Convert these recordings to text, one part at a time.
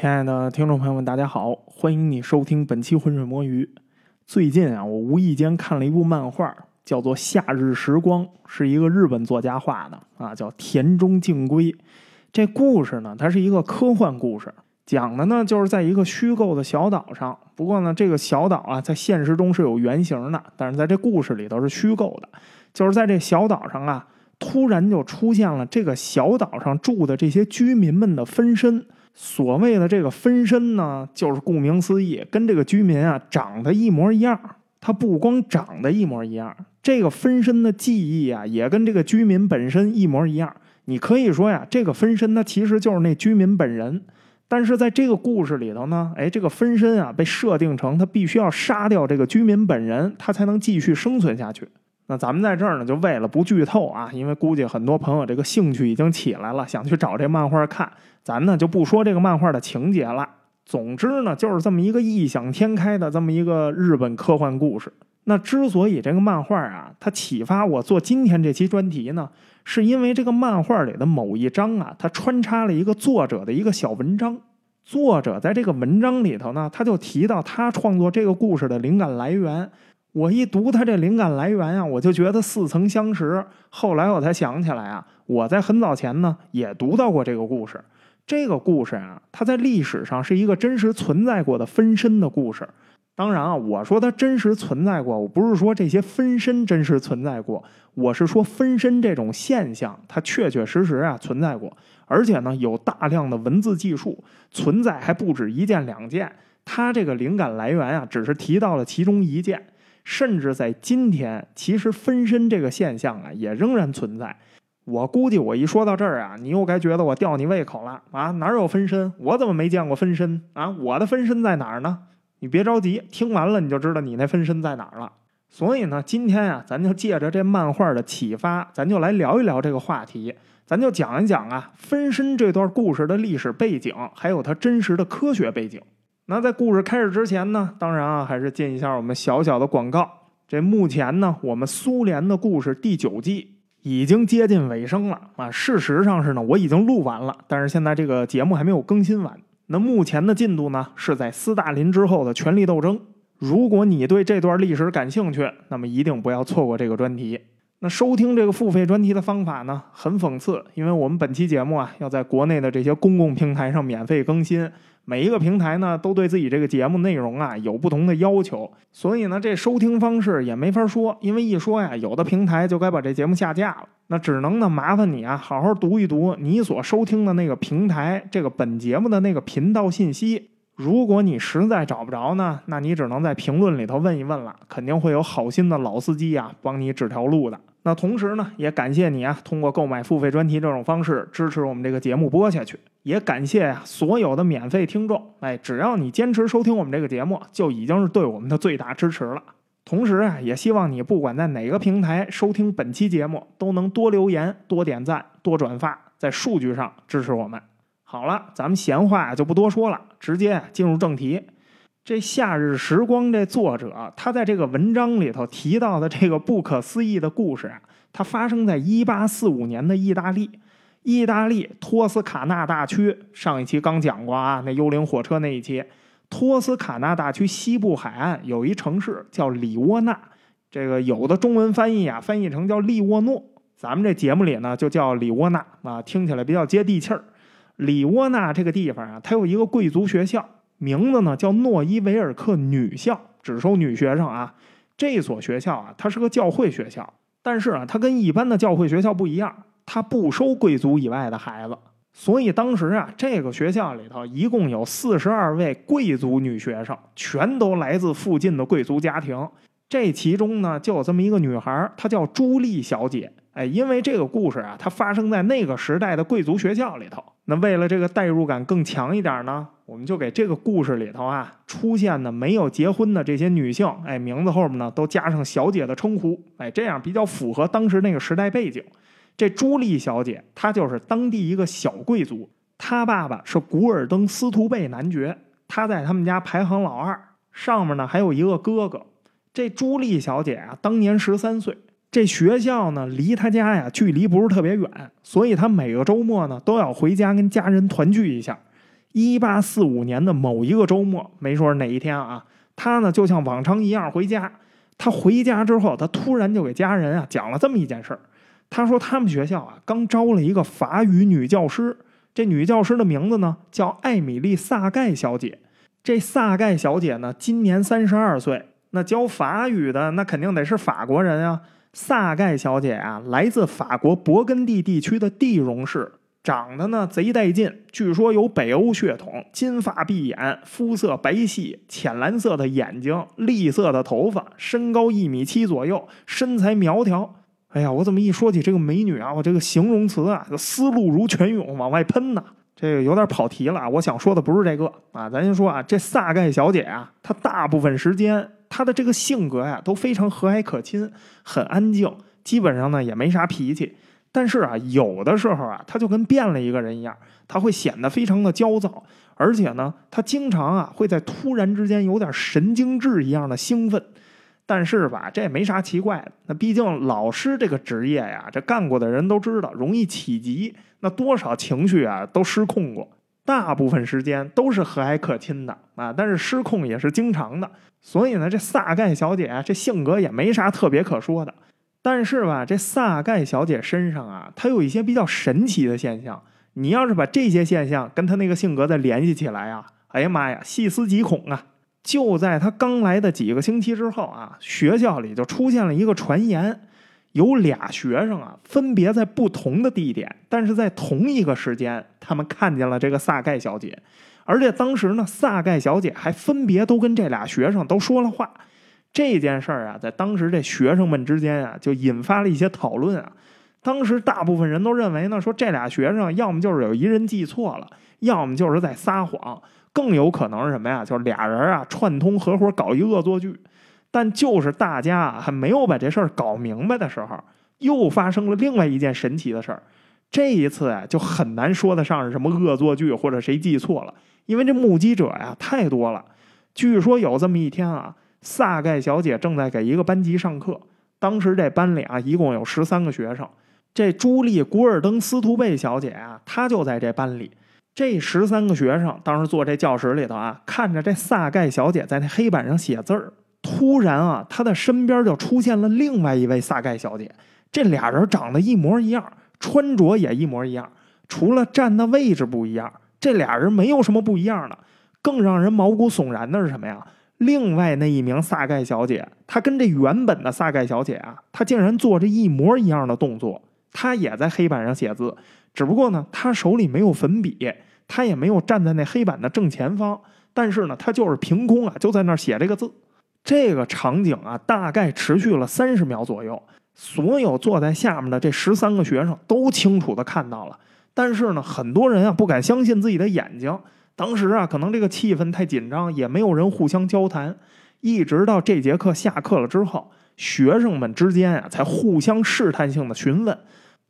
亲爱的听众朋友们，大家好，欢迎你收听本期浑水摸鱼。最近啊，我无意间看了一部漫画，叫做《夏日时光》，是一个日本作家画的啊，叫田中敬圭。这故事呢，它是一个科幻故事，讲的呢就是在一个虚构的小岛上。不过呢，这个小岛啊，在现实中是有原型的，但是在这故事里头是虚构的。就是在这小岛上啊，突然就出现了这个小岛上住的这些居民们的分身。所谓的这个分身呢，就是顾名思义，跟这个居民啊长得一模一样。他不光长得一模一样，这个分身的记忆啊，也跟这个居民本身一模一样。你可以说呀，这个分身它其实就是那居民本人。但是在这个故事里头呢，哎，这个分身啊被设定成他必须要杀掉这个居民本人，他才能继续生存下去。那咱们在这儿呢，就为了不剧透啊，因为估计很多朋友这个兴趣已经起来了，想去找这漫画看。咱呢就不说这个漫画的情节了。总之呢，就是这么一个异想天开的这么一个日本科幻故事。那之所以这个漫画啊，它启发我做今天这期专题呢，是因为这个漫画里的某一章啊，它穿插了一个作者的一个小文章。作者在这个文章里头呢，他就提到他创作这个故事的灵感来源。我一读他这灵感来源啊，我就觉得似曾相识。后来我才想起来啊，我在很早前呢也读到过这个故事。这个故事啊，它在历史上是一个真实存在过的分身的故事。当然啊，我说它真实存在过，我不是说这些分身真实存在过，我是说分身这种现象，它确确实实啊存在过，而且呢有大量的文字记述存在，还不止一件两件。它这个灵感来源啊，只是提到了其中一件，甚至在今天，其实分身这个现象啊，也仍然存在。我估计我一说到这儿啊，你又该觉得我吊你胃口了啊？哪有分身？我怎么没见过分身啊？我的分身在哪儿呢？你别着急，听完了你就知道你那分身在哪儿了。所以呢，今天啊，咱就借着这漫画的启发，咱就来聊一聊这个话题，咱就讲一讲啊，分身这段故事的历史背景，还有它真实的科学背景。那在故事开始之前呢，当然啊，还是进一下我们小小的广告。这目前呢，我们苏联的故事第九季。已经接近尾声了啊！事实上是呢，我已经录完了，但是现在这个节目还没有更新完。那目前的进度呢，是在斯大林之后的权力斗争。如果你对这段历史感兴趣，那么一定不要错过这个专题。那收听这个付费专题的方法呢，很讽刺，因为我们本期节目啊，要在国内的这些公共平台上免费更新。每一个平台呢，都对自己这个节目内容啊有不同的要求，所以呢，这收听方式也没法说，因为一说呀，有的平台就该把这节目下架了。那只能呢，麻烦你啊，好好读一读你所收听的那个平台这个本节目的那个频道信息。如果你实在找不着呢，那你只能在评论里头问一问了，肯定会有好心的老司机啊帮你指条路的。那同时呢，也感谢你啊，通过购买付费专题这种方式支持我们这个节目播下去。也感谢啊所有的免费听众，哎，只要你坚持收听我们这个节目，就已经是对我们的最大支持了。同时啊，也希望你不管在哪个平台收听本期节目，都能多留言、多点赞、多转发，在数据上支持我们。好了，咱们闲话就不多说了，直接进入正题。这《夏日时光》这作者，他在这个文章里头提到的这个不可思议的故事啊，它发生在一八四五年的意大利。意大利托斯卡纳大区，上一期刚讲过啊，那幽灵火车那一期。托斯卡纳大区西部海岸有一城市叫里沃纳，这个有的中文翻译啊，翻译成叫利沃诺。咱们这节目里呢，就叫里沃纳啊，听起来比较接地气儿。里沃纳这个地方啊，它有一个贵族学校。名字呢叫诺伊维尔克女校，只收女学生啊。这所学校啊，它是个教会学校，但是啊，它跟一般的教会学校不一样，它不收贵族以外的孩子。所以当时啊，这个学校里头一共有四十二位贵族女学生，全都来自附近的贵族家庭。这其中呢，就有这么一个女孩，她叫朱莉小姐。哎，因为这个故事啊，它发生在那个时代的贵族学校里头。那为了这个代入感更强一点呢，我们就给这个故事里头啊出现的没有结婚的这些女性，哎，名字后面呢都加上小姐的称呼，哎，这样比较符合当时那个时代背景。这朱莉小姐，她就是当地一个小贵族，她爸爸是古尔登斯图贝男爵，她在他们家排行老二，上面呢还有一个哥哥。这朱莉小姐啊，当年十三岁。这学校呢，离他家呀距离不是特别远，所以他每个周末呢都要回家跟家人团聚一下。一八四五年的某一个周末，没说是哪一天啊，他呢就像往常一样回家。他回家之后，他突然就给家人啊讲了这么一件事儿。他说他们学校啊刚招了一个法语女教师，这女教师的名字呢叫艾米丽·萨盖小姐。这萨盖小姐呢今年三十二岁，那教法语的那肯定得是法国人啊。萨盖小姐啊来自法国勃艮第地区的蒂荣市。长得呢贼带劲，据说有北欧血统，金发碧眼，肤色白皙，浅蓝色的眼睛，栗色的头发，身高一米七左右，身材苗条。哎呀，我怎么一说起这个美女啊，我这个形容词啊，思路如泉涌往外喷呢？这个有点跑题了。我想说的不是这个啊，咱先说啊，这萨盖小姐啊，她大部分时间她的这个性格呀都非常和蔼可亲，很安静，基本上呢也没啥脾气。但是啊，有的时候啊，他就跟变了一个人一样，他会显得非常的焦躁，而且呢，他经常啊会在突然之间有点神经质一样的兴奋。但是吧，这也没啥奇怪的，那毕竟老师这个职业呀，这干过的人都知道容易起急，那多少情绪啊都失控过，大部分时间都是和蔼可亲的啊，但是失控也是经常的。所以呢，这萨盖小姐啊这性格也没啥特别可说的。但是吧，这萨盖小姐身上啊，她有一些比较神奇的现象。你要是把这些现象跟她那个性格再联系起来啊，哎呀妈呀，细思极恐啊！就在她刚来的几个星期之后啊，学校里就出现了一个传言，有俩学生啊，分别在不同的地点，但是在同一个时间，他们看见了这个萨盖小姐，而且当时呢，萨盖小姐还分别都跟这俩学生都说了话。这件事儿啊，在当时这学生们之间啊，就引发了一些讨论啊。当时大部分人都认为呢，说这俩学生要么就是有一人记错了，要么就是在撒谎，更有可能是什么呀？就是俩人啊串通合伙搞一恶作剧。但就是大家啊还没有把这事儿搞明白的时候，又发生了另外一件神奇的事儿。这一次啊，就很难说得上是什么恶作剧或者谁记错了，因为这目击者呀太多了。据说有这么一天啊。萨盖小姐正在给一个班级上课，当时这班里啊一共有十三个学生。这朱莉·古尔登斯图贝小姐啊，她就在这班里。这十三个学生当时坐这教室里头啊，看着这萨盖小姐在那黑板上写字儿。突然啊，她的身边就出现了另外一位萨盖小姐。这俩人长得一模一样，穿着也一模一样，除了站的位置不一样，这俩人没有什么不一样的。更让人毛骨悚然的是什么呀？另外那一名萨盖小姐，她跟这原本的萨盖小姐啊，她竟然做着一模一样的动作。她也在黑板上写字，只不过呢，她手里没有粉笔，她也没有站在那黑板的正前方。但是呢，她就是凭空啊，就在那儿写这个字。这个场景啊，大概持续了三十秒左右。所有坐在下面的这十三个学生都清楚的看到了，但是呢，很多人啊不敢相信自己的眼睛。当时啊，可能这个气氛太紧张，也没有人互相交谈。一直到这节课下课了之后，学生们之间啊才互相试探性的询问。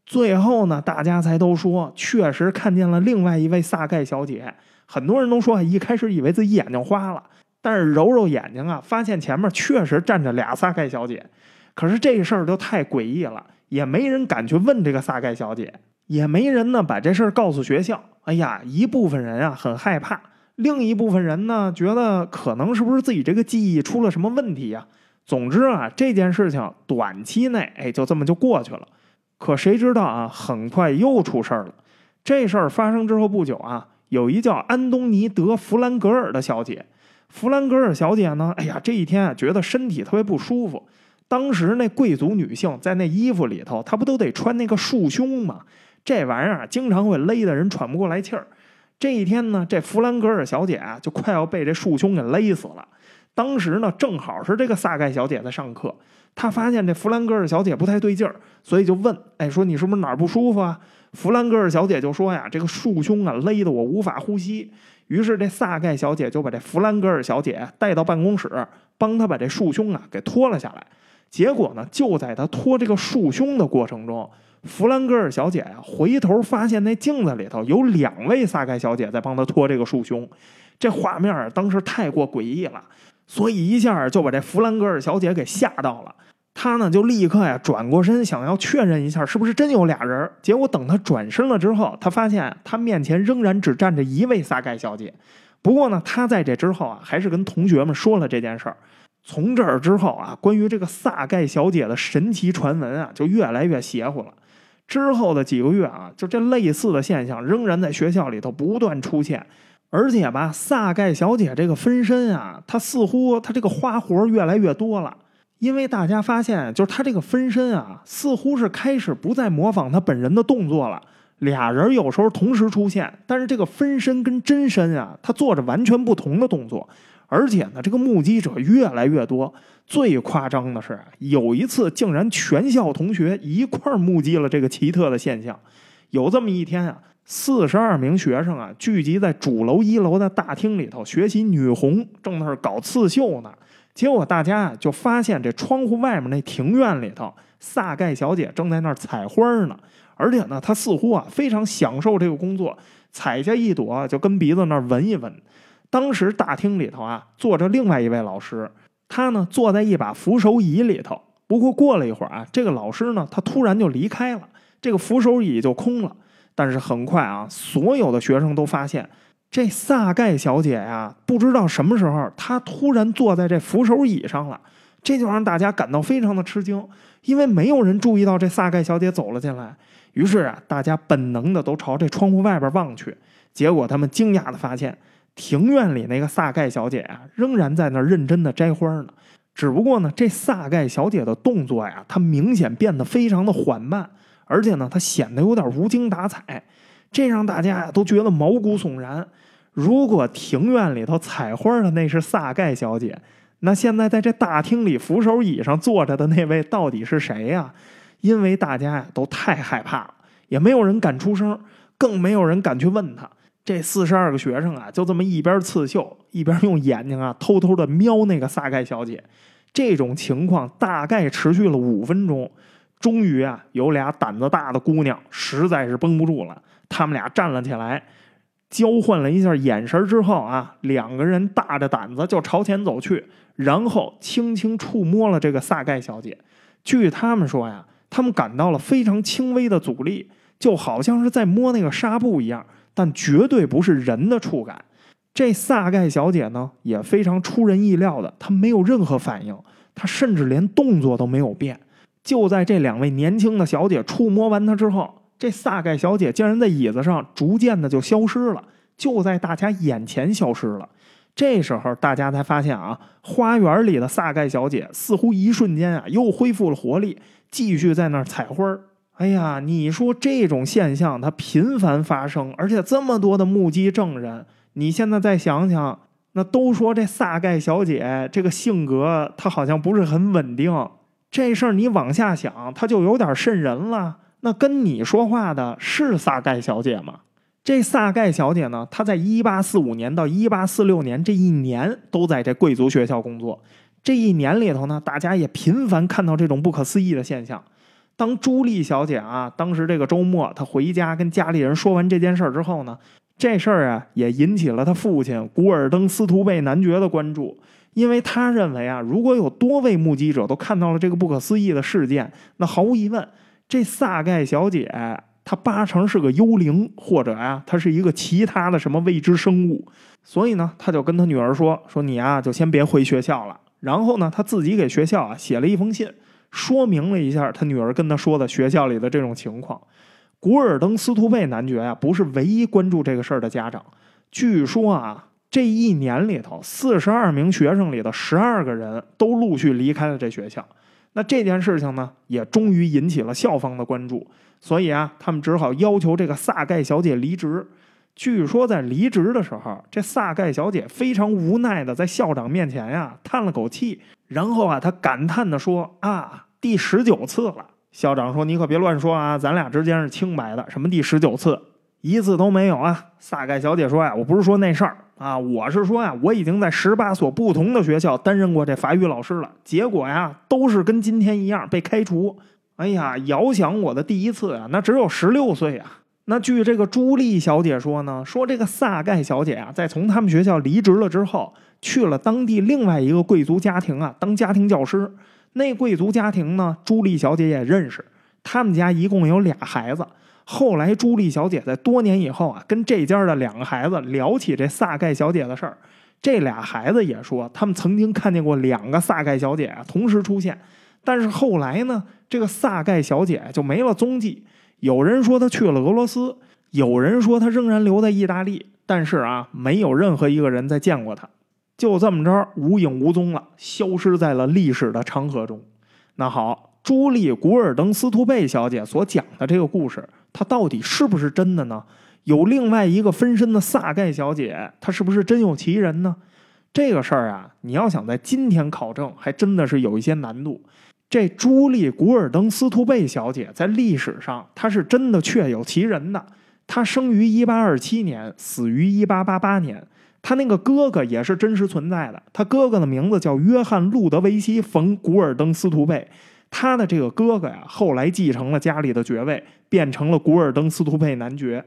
最后呢，大家才都说确实看见了另外一位萨盖小姐。很多人都说，一开始以为自己眼睛花了，但是揉揉眼睛啊，发现前面确实站着俩萨盖小姐。可是这事儿就太诡异了，也没人敢去问这个萨盖小姐。也没人呢把这事儿告诉学校。哎呀，一部分人啊很害怕，另一部分人呢觉得可能是不是自己这个记忆出了什么问题呀？总之啊，这件事情短期内哎就这么就过去了。可谁知道啊，很快又出事儿了。这事儿发生之后不久啊，有一叫安东尼德弗兰格尔的小姐，弗兰格尔小姐呢，哎呀，这一天啊觉得身体特别不舒服。当时那贵族女性在那衣服里头，她不都得穿那个束胸吗？这玩意儿经常会勒得人喘不过来气儿。这一天呢，这弗兰格尔小姐啊，就快要被这束胸给勒死了。当时呢，正好是这个萨盖小姐在上课，她发现这弗兰格尔小姐不太对劲儿，所以就问：“哎，说你是不是哪儿不舒服啊？”弗兰格尔小姐就说：“呀，这个束胸啊，勒得我无法呼吸。”于是这萨盖小姐就把这弗兰格尔小姐带到办公室，帮她把这束胸啊给脱了下来。结果呢，就在她脱这个束胸的过程中。弗兰格尔小姐呀，回头发现那镜子里头有两位萨盖小姐在帮她脱这个束胸，这画面，当时太过诡异了，所以一下就把这弗兰格尔小姐给吓到了。她呢就立刻呀转过身，想要确认一下是不是真有俩人。结果等她转身了之后，她发现她面前仍然只站着一位萨盖小姐。不过呢，他在这之后啊，还是跟同学们说了这件事儿。从这儿之后啊，关于这个萨盖小姐的神奇传闻啊，就越来越邪乎了。之后的几个月啊，就这类似的现象仍然在学校里头不断出现。而且吧，萨盖小姐这个分身啊，她似乎她这个花活越来越多了。因为大家发现，就是她这个分身啊，似乎是开始不再模仿她本人的动作了。俩人有时候同时出现，但是这个分身跟真身啊，他做着完全不同的动作，而且呢，这个目击者越来越多。最夸张的是，有一次竟然全校同学一块目击了这个奇特的现象。有这么一天啊，四十二名学生啊聚集在主楼一楼的大厅里头学习女红，正在那儿搞刺绣呢。结果大家啊就发现这窗户外面那庭院里头，萨盖小姐正在那儿采花呢。而且呢，她似乎啊非常享受这个工作，采下一朵就跟鼻子那儿闻一闻。当时大厅里头啊坐着另外一位老师，他呢坐在一把扶手椅里头。不过过了一会儿啊，这个老师呢他突然就离开了，这个扶手椅就空了。但是很快啊，所有的学生都发现这萨盖小姐呀，不知道什么时候她突然坐在这扶手椅上了，这就让大家感到非常的吃惊，因为没有人注意到这萨盖小姐走了进来。于是啊，大家本能的都朝这窗户外边望去，结果他们惊讶的发现，庭院里那个萨盖小姐啊，仍然在那认真的摘花呢。只不过呢，这萨盖小姐的动作呀，她明显变得非常的缓慢，而且呢，她显得有点无精打采，这让大家呀都觉得毛骨悚然。如果庭院里头采花的那是萨盖小姐，那现在在这大厅里扶手椅上坐着的那位到底是谁呀？因为大家呀都太害怕了，也没有人敢出声，更没有人敢去问他。这四十二个学生啊，就这么一边刺绣，一边用眼睛啊偷偷的瞄那个萨盖小姐。这种情况大概持续了五分钟，终于啊，有俩胆子大的姑娘实在是绷不住了，他们俩站了起来，交换了一下眼神之后啊，两个人大着胆子就朝前走去，然后轻轻触摸了这个萨盖小姐。据他们说呀。他们感到了非常轻微的阻力，就好像是在摸那个纱布一样，但绝对不是人的触感。这萨盖小姐呢，也非常出人意料的，她没有任何反应，她甚至连动作都没有变。就在这两位年轻的小姐触摸完她之后，这萨盖小姐竟然在椅子上逐渐的就消失了，就在大家眼前消失了。这时候大家才发现啊，花园里的萨盖小姐似乎一瞬间啊又恢复了活力。继续在那儿采花儿，哎呀，你说这种现象它频繁发生，而且这么多的目击证人，你现在再想想，那都说这萨盖小姐这个性格她好像不是很稳定，这事儿你往下想，她就有点瘆人了。那跟你说话的是萨盖小姐吗？这萨盖小姐呢，她在一八四五年到一八四六年这一年都在这贵族学校工作。这一年里头呢，大家也频繁看到这种不可思议的现象。当朱莉小姐啊，当时这个周末她回家跟家里人说完这件事儿之后呢，这事儿啊也引起了她父亲古尔登斯图贝男爵的关注，因为他认为啊，如果有多位目击者都看到了这个不可思议的事件，那毫无疑问，这萨盖小姐她八成是个幽灵，或者啊，她是一个其他的什么未知生物。所以呢，他就跟他女儿说：“说你啊，就先别回学校了。”然后呢，他自己给学校啊写了一封信，说明了一下他女儿跟他说的学校里的这种情况。古尔登斯图贝男爵啊，不是唯一关注这个事儿的家长。据说啊，这一年里头，四十二名学生里的十二个人都陆续离开了这学校。那这件事情呢，也终于引起了校方的关注。所以啊，他们只好要求这个萨盖小姐离职。据说在离职的时候，这萨盖小姐非常无奈的在校长面前呀叹了口气，然后啊，她感叹的说：“啊，第十九次了。”校长说：“你可别乱说啊，咱俩之间是清白的，什么第十九次，一次都没有啊。”萨盖小姐说：“呀，我不是说那事儿啊，我是说呀，我已经在十八所不同的学校担任过这法语老师了，结果呀，都是跟今天一样被开除。哎呀，遥想我的第一次啊，那只有十六岁啊。”那据这个朱莉小姐说呢，说这个萨盖小姐啊，在从他们学校离职了之后，去了当地另外一个贵族家庭啊，当家庭教师。那贵族家庭呢，朱莉小姐也认识，他们家一共有俩孩子。后来朱莉小姐在多年以后啊，跟这家的两个孩子聊起这萨盖小姐的事儿，这俩孩子也说，他们曾经看见过两个萨盖小姐啊同时出现，但是后来呢，这个萨盖小姐就没了踪迹。有人说他去了俄罗斯，有人说他仍然留在意大利。但是啊，没有任何一个人再见过他，就这么着无影无踪了，消失在了历史的长河中。那好，朱莉·古尔登斯图贝小姐所讲的这个故事，它到底是不是真的呢？有另外一个分身的萨盖小姐，她是不是真有其人呢？这个事儿啊，你要想在今天考证，还真的是有一些难度。这朱莉·古尔登斯图贝小姐在历史上，她是真的确有其人的。她生于一八二七年，死于一八八八年。她那个哥哥也是真实存在的。他哥哥的名字叫约翰·路德维希·冯·古尔登斯图贝。他的这个哥哥呀，后来继承了家里的爵位，变成了古尔登斯图贝男爵。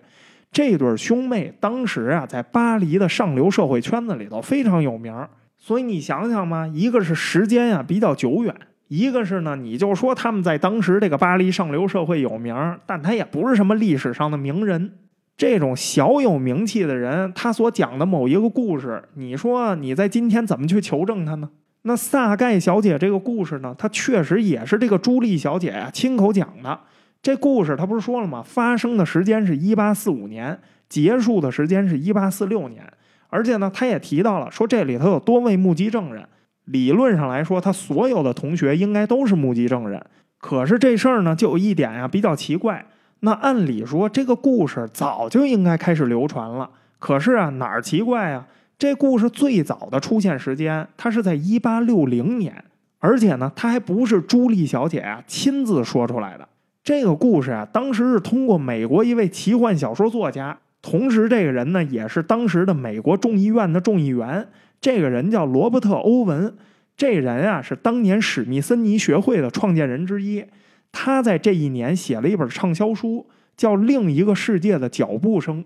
这对兄妹当时啊，在巴黎的上流社会圈子里头非常有名。所以你想想嘛，一个是时间呀比较久远。一个是呢，你就说他们在当时这个巴黎上流社会有名，但他也不是什么历史上的名人。这种小有名气的人，他所讲的某一个故事，你说你在今天怎么去求证他呢？那萨盖小姐这个故事呢，她确实也是这个朱莉小姐呀亲口讲的。这故事他不是说了吗？发生的时间是一八四五年，结束的时间是一八四六年，而且呢，他也提到了说这里头有多位目击证人。理论上来说，他所有的同学应该都是目击证人。可是这事儿呢，就有一点呀比较奇怪。那按理说，这个故事早就应该开始流传了。可是啊，哪儿奇怪啊？这故事最早的出现时间，它是在一八六零年，而且呢，它还不是朱莉小姐啊亲自说出来的。这个故事啊，当时是通过美国一位奇幻小说作家，同时这个人呢，也是当时的美国众议院的众议员。这个人叫罗伯特·欧文，这人啊是当年史密森尼学会的创建人之一。他在这一年写了一本畅销书，叫《另一个世界的脚步声》。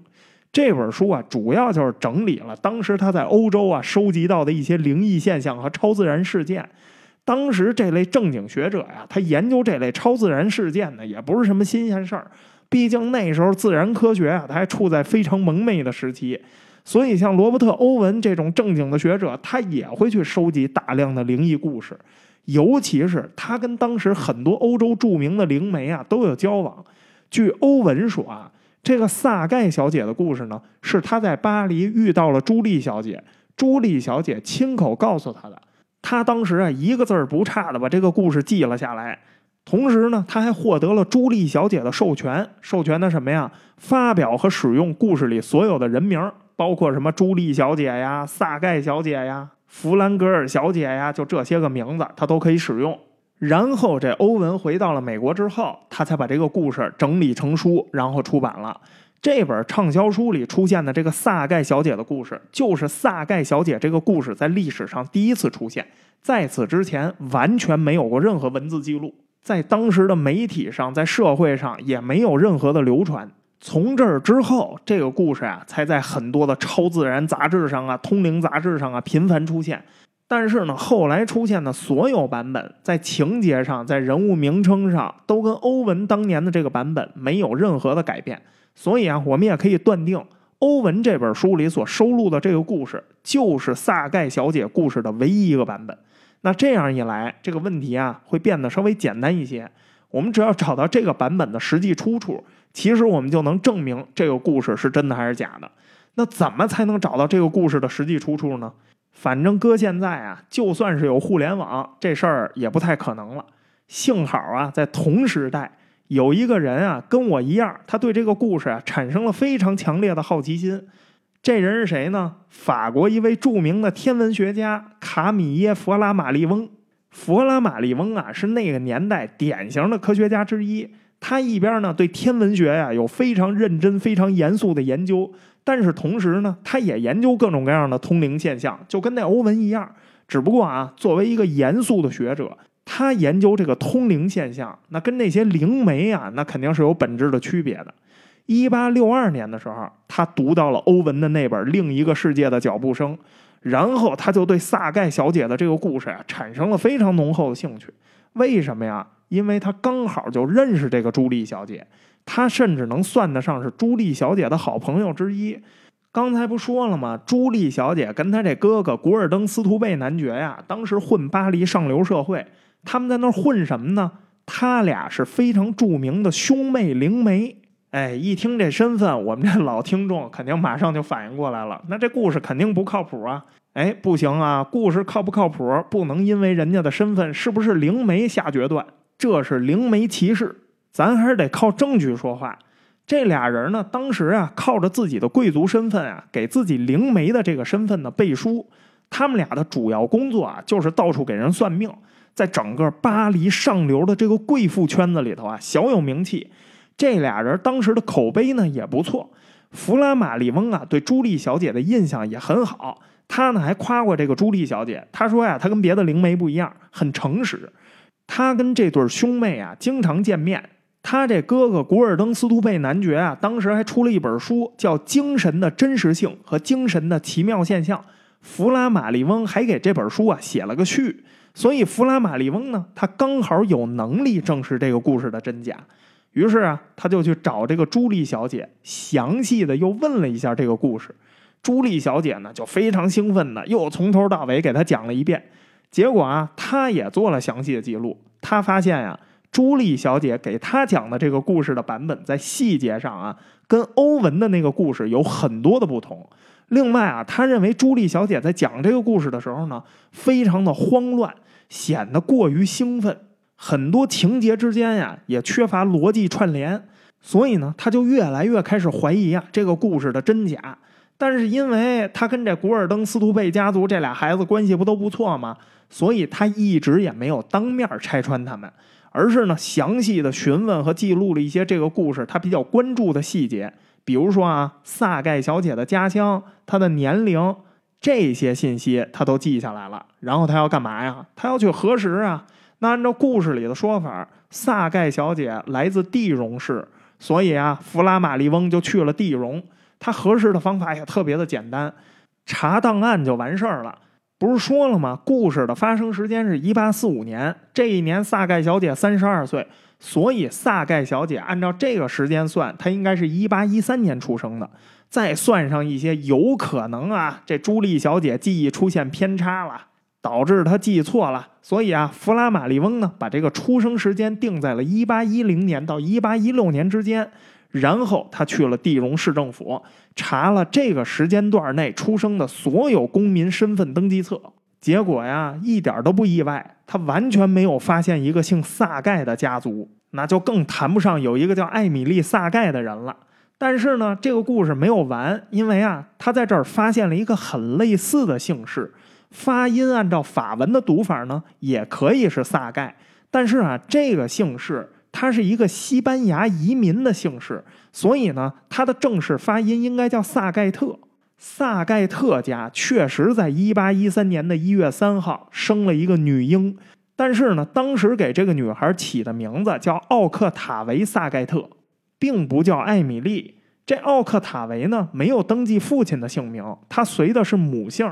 这本书啊，主要就是整理了当时他在欧洲啊收集到的一些灵异现象和超自然事件。当时这类正经学者呀，他研究这类超自然事件呢，也不是什么新鲜事儿。毕竟那时候自然科学啊，它还处在非常蒙昧的时期。所以，像罗伯特·欧文这种正经的学者，他也会去收集大量的灵异故事，尤其是他跟当时很多欧洲著名的灵媒啊都有交往。据欧文说啊，这个萨盖小姐的故事呢，是他在巴黎遇到了朱莉小姐，朱莉小姐亲口告诉他的。他当时啊，一个字儿不差的把这个故事记了下来，同时呢，他还获得了朱莉小姐的授权，授权的什么呀？发表和使用故事里所有的人名。包括什么朱莉小姐呀、萨盖小姐呀、弗兰格尔小姐呀，就这些个名字，他都可以使用。然后这欧文回到了美国之后，他才把这个故事整理成书，然后出版了这本畅销书里出现的这个萨盖小姐的故事，就是萨盖小姐这个故事在历史上第一次出现，在此之前完全没有过任何文字记录，在当时的媒体上，在社会上也没有任何的流传。从这儿之后，这个故事啊，才在很多的超自然杂志上啊、通灵杂志上啊频繁出现。但是呢，后来出现的所有版本，在情节上、在人物名称上，都跟欧文当年的这个版本没有任何的改变。所以啊，我们也可以断定，欧文这本书里所收录的这个故事，就是萨盖小姐故事的唯一一个版本。那这样一来，这个问题啊，会变得稍微简单一些。我们只要找到这个版本的实际出处。其实我们就能证明这个故事是真的还是假的。那怎么才能找到这个故事的实际出处呢？反正搁现在啊，就算是有互联网，这事儿也不太可能了。幸好啊，在同时代有一个人啊，跟我一样，他对这个故事啊产生了非常强烈的好奇心。这人是谁呢？法国一位著名的天文学家卡米耶·弗拉马利翁。弗拉马利翁啊，是那个年代典型的科学家之一。他一边呢对天文学呀有非常认真、非常严肃的研究，但是同时呢，他也研究各种各样的通灵现象，就跟那欧文一样。只不过啊，作为一个严肃的学者，他研究这个通灵现象，那跟那些灵媒啊，那肯定是有本质的区别的。一八六二年的时候，他读到了欧文的那本《另一个世界的脚步声》，然后他就对萨盖小姐的这个故事啊产生了非常浓厚的兴趣。为什么呀？因为他刚好就认识这个朱莉小姐，他甚至能算得上是朱莉小姐的好朋友之一。刚才不说了吗？朱莉小姐跟她这哥哥古尔登·斯图贝男爵呀，当时混巴黎上流社会，他们在那儿混什么呢？他俩是非常著名的兄妹灵媒。哎，一听这身份，我们这老听众肯定马上就反应过来了，那这故事肯定不靠谱啊！哎，不行啊，故事靠不靠谱，不能因为人家的身份是不是灵媒下决断，这是灵媒歧视，咱还是得靠证据说话。这俩人呢，当时啊，靠着自己的贵族身份啊，给自己灵媒的这个身份呢背书。他们俩的主要工作啊，就是到处给人算命，在整个巴黎上流的这个贵妇圈子里头啊，小有名气。这俩人当时的口碑呢也不错，弗拉马利翁啊对朱莉小姐的印象也很好，他呢还夸过这个朱莉小姐，他说呀，他跟别的灵媒不一样，很诚实。他跟这对兄妹啊经常见面，他这哥哥古尔登斯图贝男爵啊，当时还出了一本书，叫《精神的真实性和精神的奇妙现象》，弗拉马利翁还给这本书啊写了个序，所以弗拉马利翁呢，他刚好有能力证实这个故事的真假。于是啊，他就去找这个朱莉小姐，详细的又问了一下这个故事。朱莉小姐呢，就非常兴奋的又从头到尾给他讲了一遍。结果啊，他也做了详细的记录。他发现呀，朱莉小姐给他讲的这个故事的版本，在细节上啊，跟欧文的那个故事有很多的不同。另外啊，他认为朱莉小姐在讲这个故事的时候呢，非常的慌乱，显得过于兴奋。很多情节之间呀，也缺乏逻辑串联，所以呢，他就越来越开始怀疑啊这个故事的真假。但是因为他跟这古尔登斯图贝家族这俩孩子关系不都不错吗？所以他一直也没有当面拆穿他们，而是呢详细的询问和记录了一些这个故事他比较关注的细节，比如说啊萨盖小姐的家乡、她的年龄这些信息他都记下来了。然后他要干嘛呀？他要去核实啊。那按照故事里的说法，萨盖小姐来自地荣市，所以啊，弗拉马利翁就去了地荣。他核实的方法也特别的简单，查档案就完事儿了。不是说了吗？故事的发生时间是一八四五年，这一年萨盖小姐三十二岁，所以萨盖小姐按照这个时间算，她应该是一八一三年出生的。再算上一些有可能啊，这朱莉小姐记忆出现偏差了。导致她记错了，所以啊，弗拉马利翁呢把这个出生时间定在了一八一零年到一八一六年之间，然后他去了地荣市政府查了这个时间段内出生的所有公民身份登记册，结果呀一点都不意外，他完全没有发现一个姓萨盖的家族，那就更谈不上有一个叫艾米丽·萨盖的人了。但是呢，这个故事没有完，因为啊，他在这儿发现了一个很类似的姓氏。发音按照法文的读法呢，也可以是萨盖，但是啊，这个姓氏它是一个西班牙移民的姓氏，所以呢，它的正式发音应该叫萨盖特。萨盖特家确实在一八一三年的一月三号生了一个女婴，但是呢，当时给这个女孩起的名字叫奥克塔维萨盖特，并不叫艾米丽。这奥克塔维呢，没有登记父亲的姓名，他随的是母姓。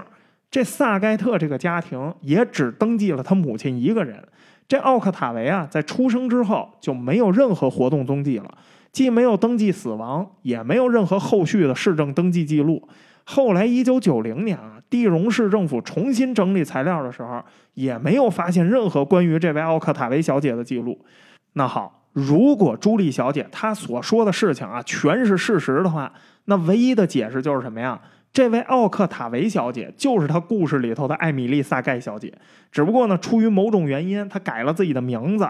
这萨盖特这个家庭也只登记了他母亲一个人。这奥克塔维啊，在出生之后就没有任何活动踪迹了，既没有登记死亡，也没有任何后续的市政登记记录。后来，一九九零年啊，地荣市政府重新整理材料的时候，也没有发现任何关于这位奥克塔维小姐的记录。那好，如果朱莉小姐她所说的事情啊全是事实的话，那唯一的解释就是什么呀？这位奥克塔维小姐就是他故事里头的艾米丽·萨盖小姐，只不过呢，出于某种原因，她改了自己的名字，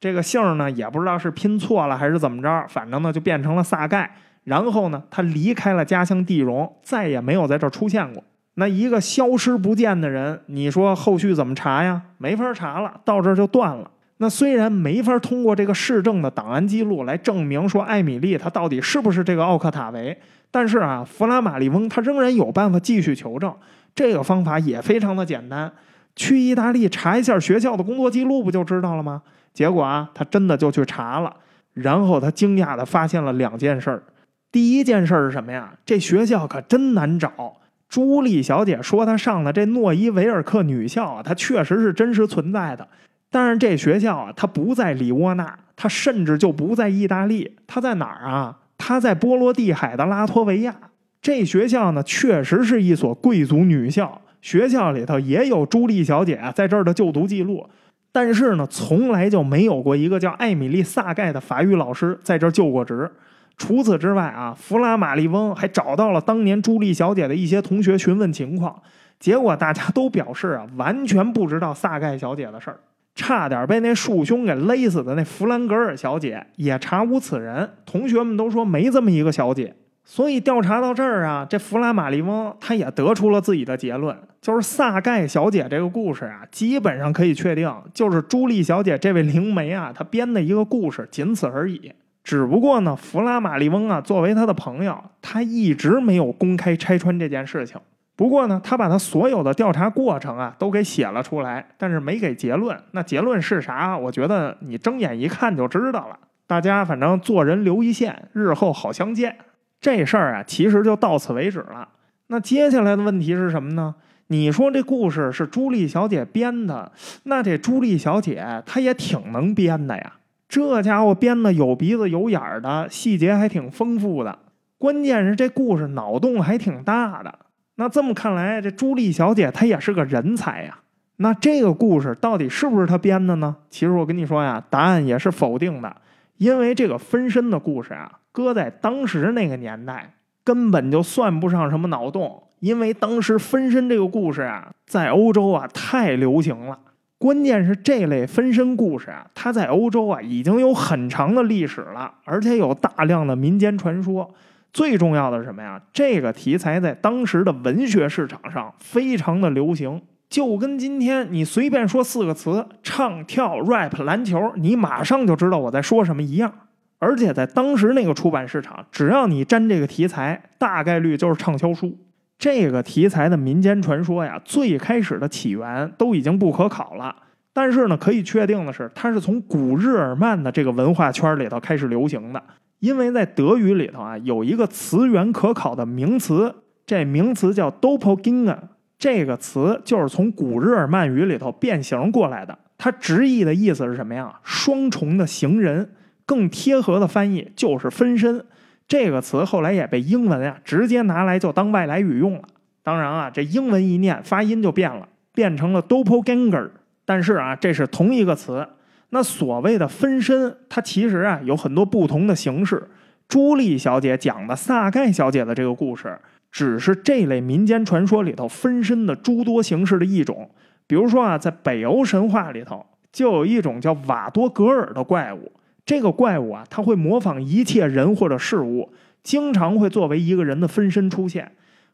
这个姓呢也不知道是拼错了还是怎么着，反正呢就变成了萨盖。然后呢，她离开了家乡地荣，再也没有在这儿出现过。那一个消失不见的人，你说后续怎么查呀？没法查了，到这儿就断了。那虽然没法通过这个市政的档案记录来证明说艾米丽她到底是不是这个奥克塔维，但是啊，弗拉马利翁他仍然有办法继续求证。这个方法也非常的简单，去意大利查一下学校的工作记录不就知道了吗？结果啊，他真的就去查了，然后他惊讶的发现了两件事儿。第一件事是什么呀？这学校可真难找。朱莉小姐说她上的这诺伊维尔克女校啊，它确实是真实存在的。但是这学校啊，它不在里沃纳，它甚至就不在意大利，它在哪儿啊？它在波罗的海的拉脱维亚。这学校呢，确实是一所贵族女校，学校里头也有朱莉小姐在这儿的就读记录。但是呢，从来就没有过一个叫艾米丽·萨盖的法语老师在这儿就过职。除此之外啊，弗拉马利翁还找到了当年朱莉小姐的一些同学询问情况，结果大家都表示啊，完全不知道萨盖小姐的事儿，差点被那树兄给勒死的那弗兰格尔小姐也查无此人。同学们都说没这么一个小姐。所以调查到这儿啊，这弗拉马利翁他也得出了自己的结论，就是萨盖小姐这个故事啊，基本上可以确定就是朱莉小姐这位灵媒啊，她编的一个故事，仅此而已。只不过呢，弗拉马利翁啊，作为他的朋友，他一直没有公开拆穿这件事情。不过呢，他把他所有的调查过程啊，都给写了出来，但是没给结论。那结论是啥？我觉得你睁眼一看就知道了。大家反正做人留一线，日后好相见。这事儿啊，其实就到此为止了。那接下来的问题是什么呢？你说这故事是朱莉小姐编的，那这朱莉小姐她也挺能编的呀。这家伙编的有鼻子有眼儿的，细节还挺丰富的。关键是这故事脑洞还挺大的。那这么看来，这朱莉小姐她也是个人才呀。那这个故事到底是不是她编的呢？其实我跟你说呀，答案也是否定的。因为这个分身的故事啊，搁在当时那个年代，根本就算不上什么脑洞。因为当时分身这个故事啊，在欧洲啊太流行了。关键是这类分身故事啊，它在欧洲啊已经有很长的历史了，而且有大量的民间传说。最重要的是什么呀？这个题材在当时的文学市场上非常的流行。就跟今天你随便说四个词，唱跳 rap 篮球，你马上就知道我在说什么一样。而且在当时那个出版市场，只要你沾这个题材，大概率就是畅销书。这个题材的民间传说呀，最开始的起源都已经不可考了。但是呢，可以确定的是，它是从古日耳曼的这个文化圈里头开始流行的。因为在德语里头啊，有一个词源可考的名词，这名词叫 Doppelganger。这个词就是从古日耳曼语里头变形过来的，它直译的意思是什么呀？双重的行人，更贴合的翻译就是分身。这个词后来也被英文啊直接拿来就当外来语用了。当然啊，这英文一念发音就变了，变成了 Doppelganger。但是啊，这是同一个词。那所谓的分身，它其实啊有很多不同的形式。朱莉小姐讲的萨盖小姐的这个故事。只是这类民间传说里头分身的诸多形式的一种。比如说啊，在北欧神话里头，就有一种叫瓦多格尔的怪物。这个怪物啊，它会模仿一切人或者事物，经常会作为一个人的分身出现。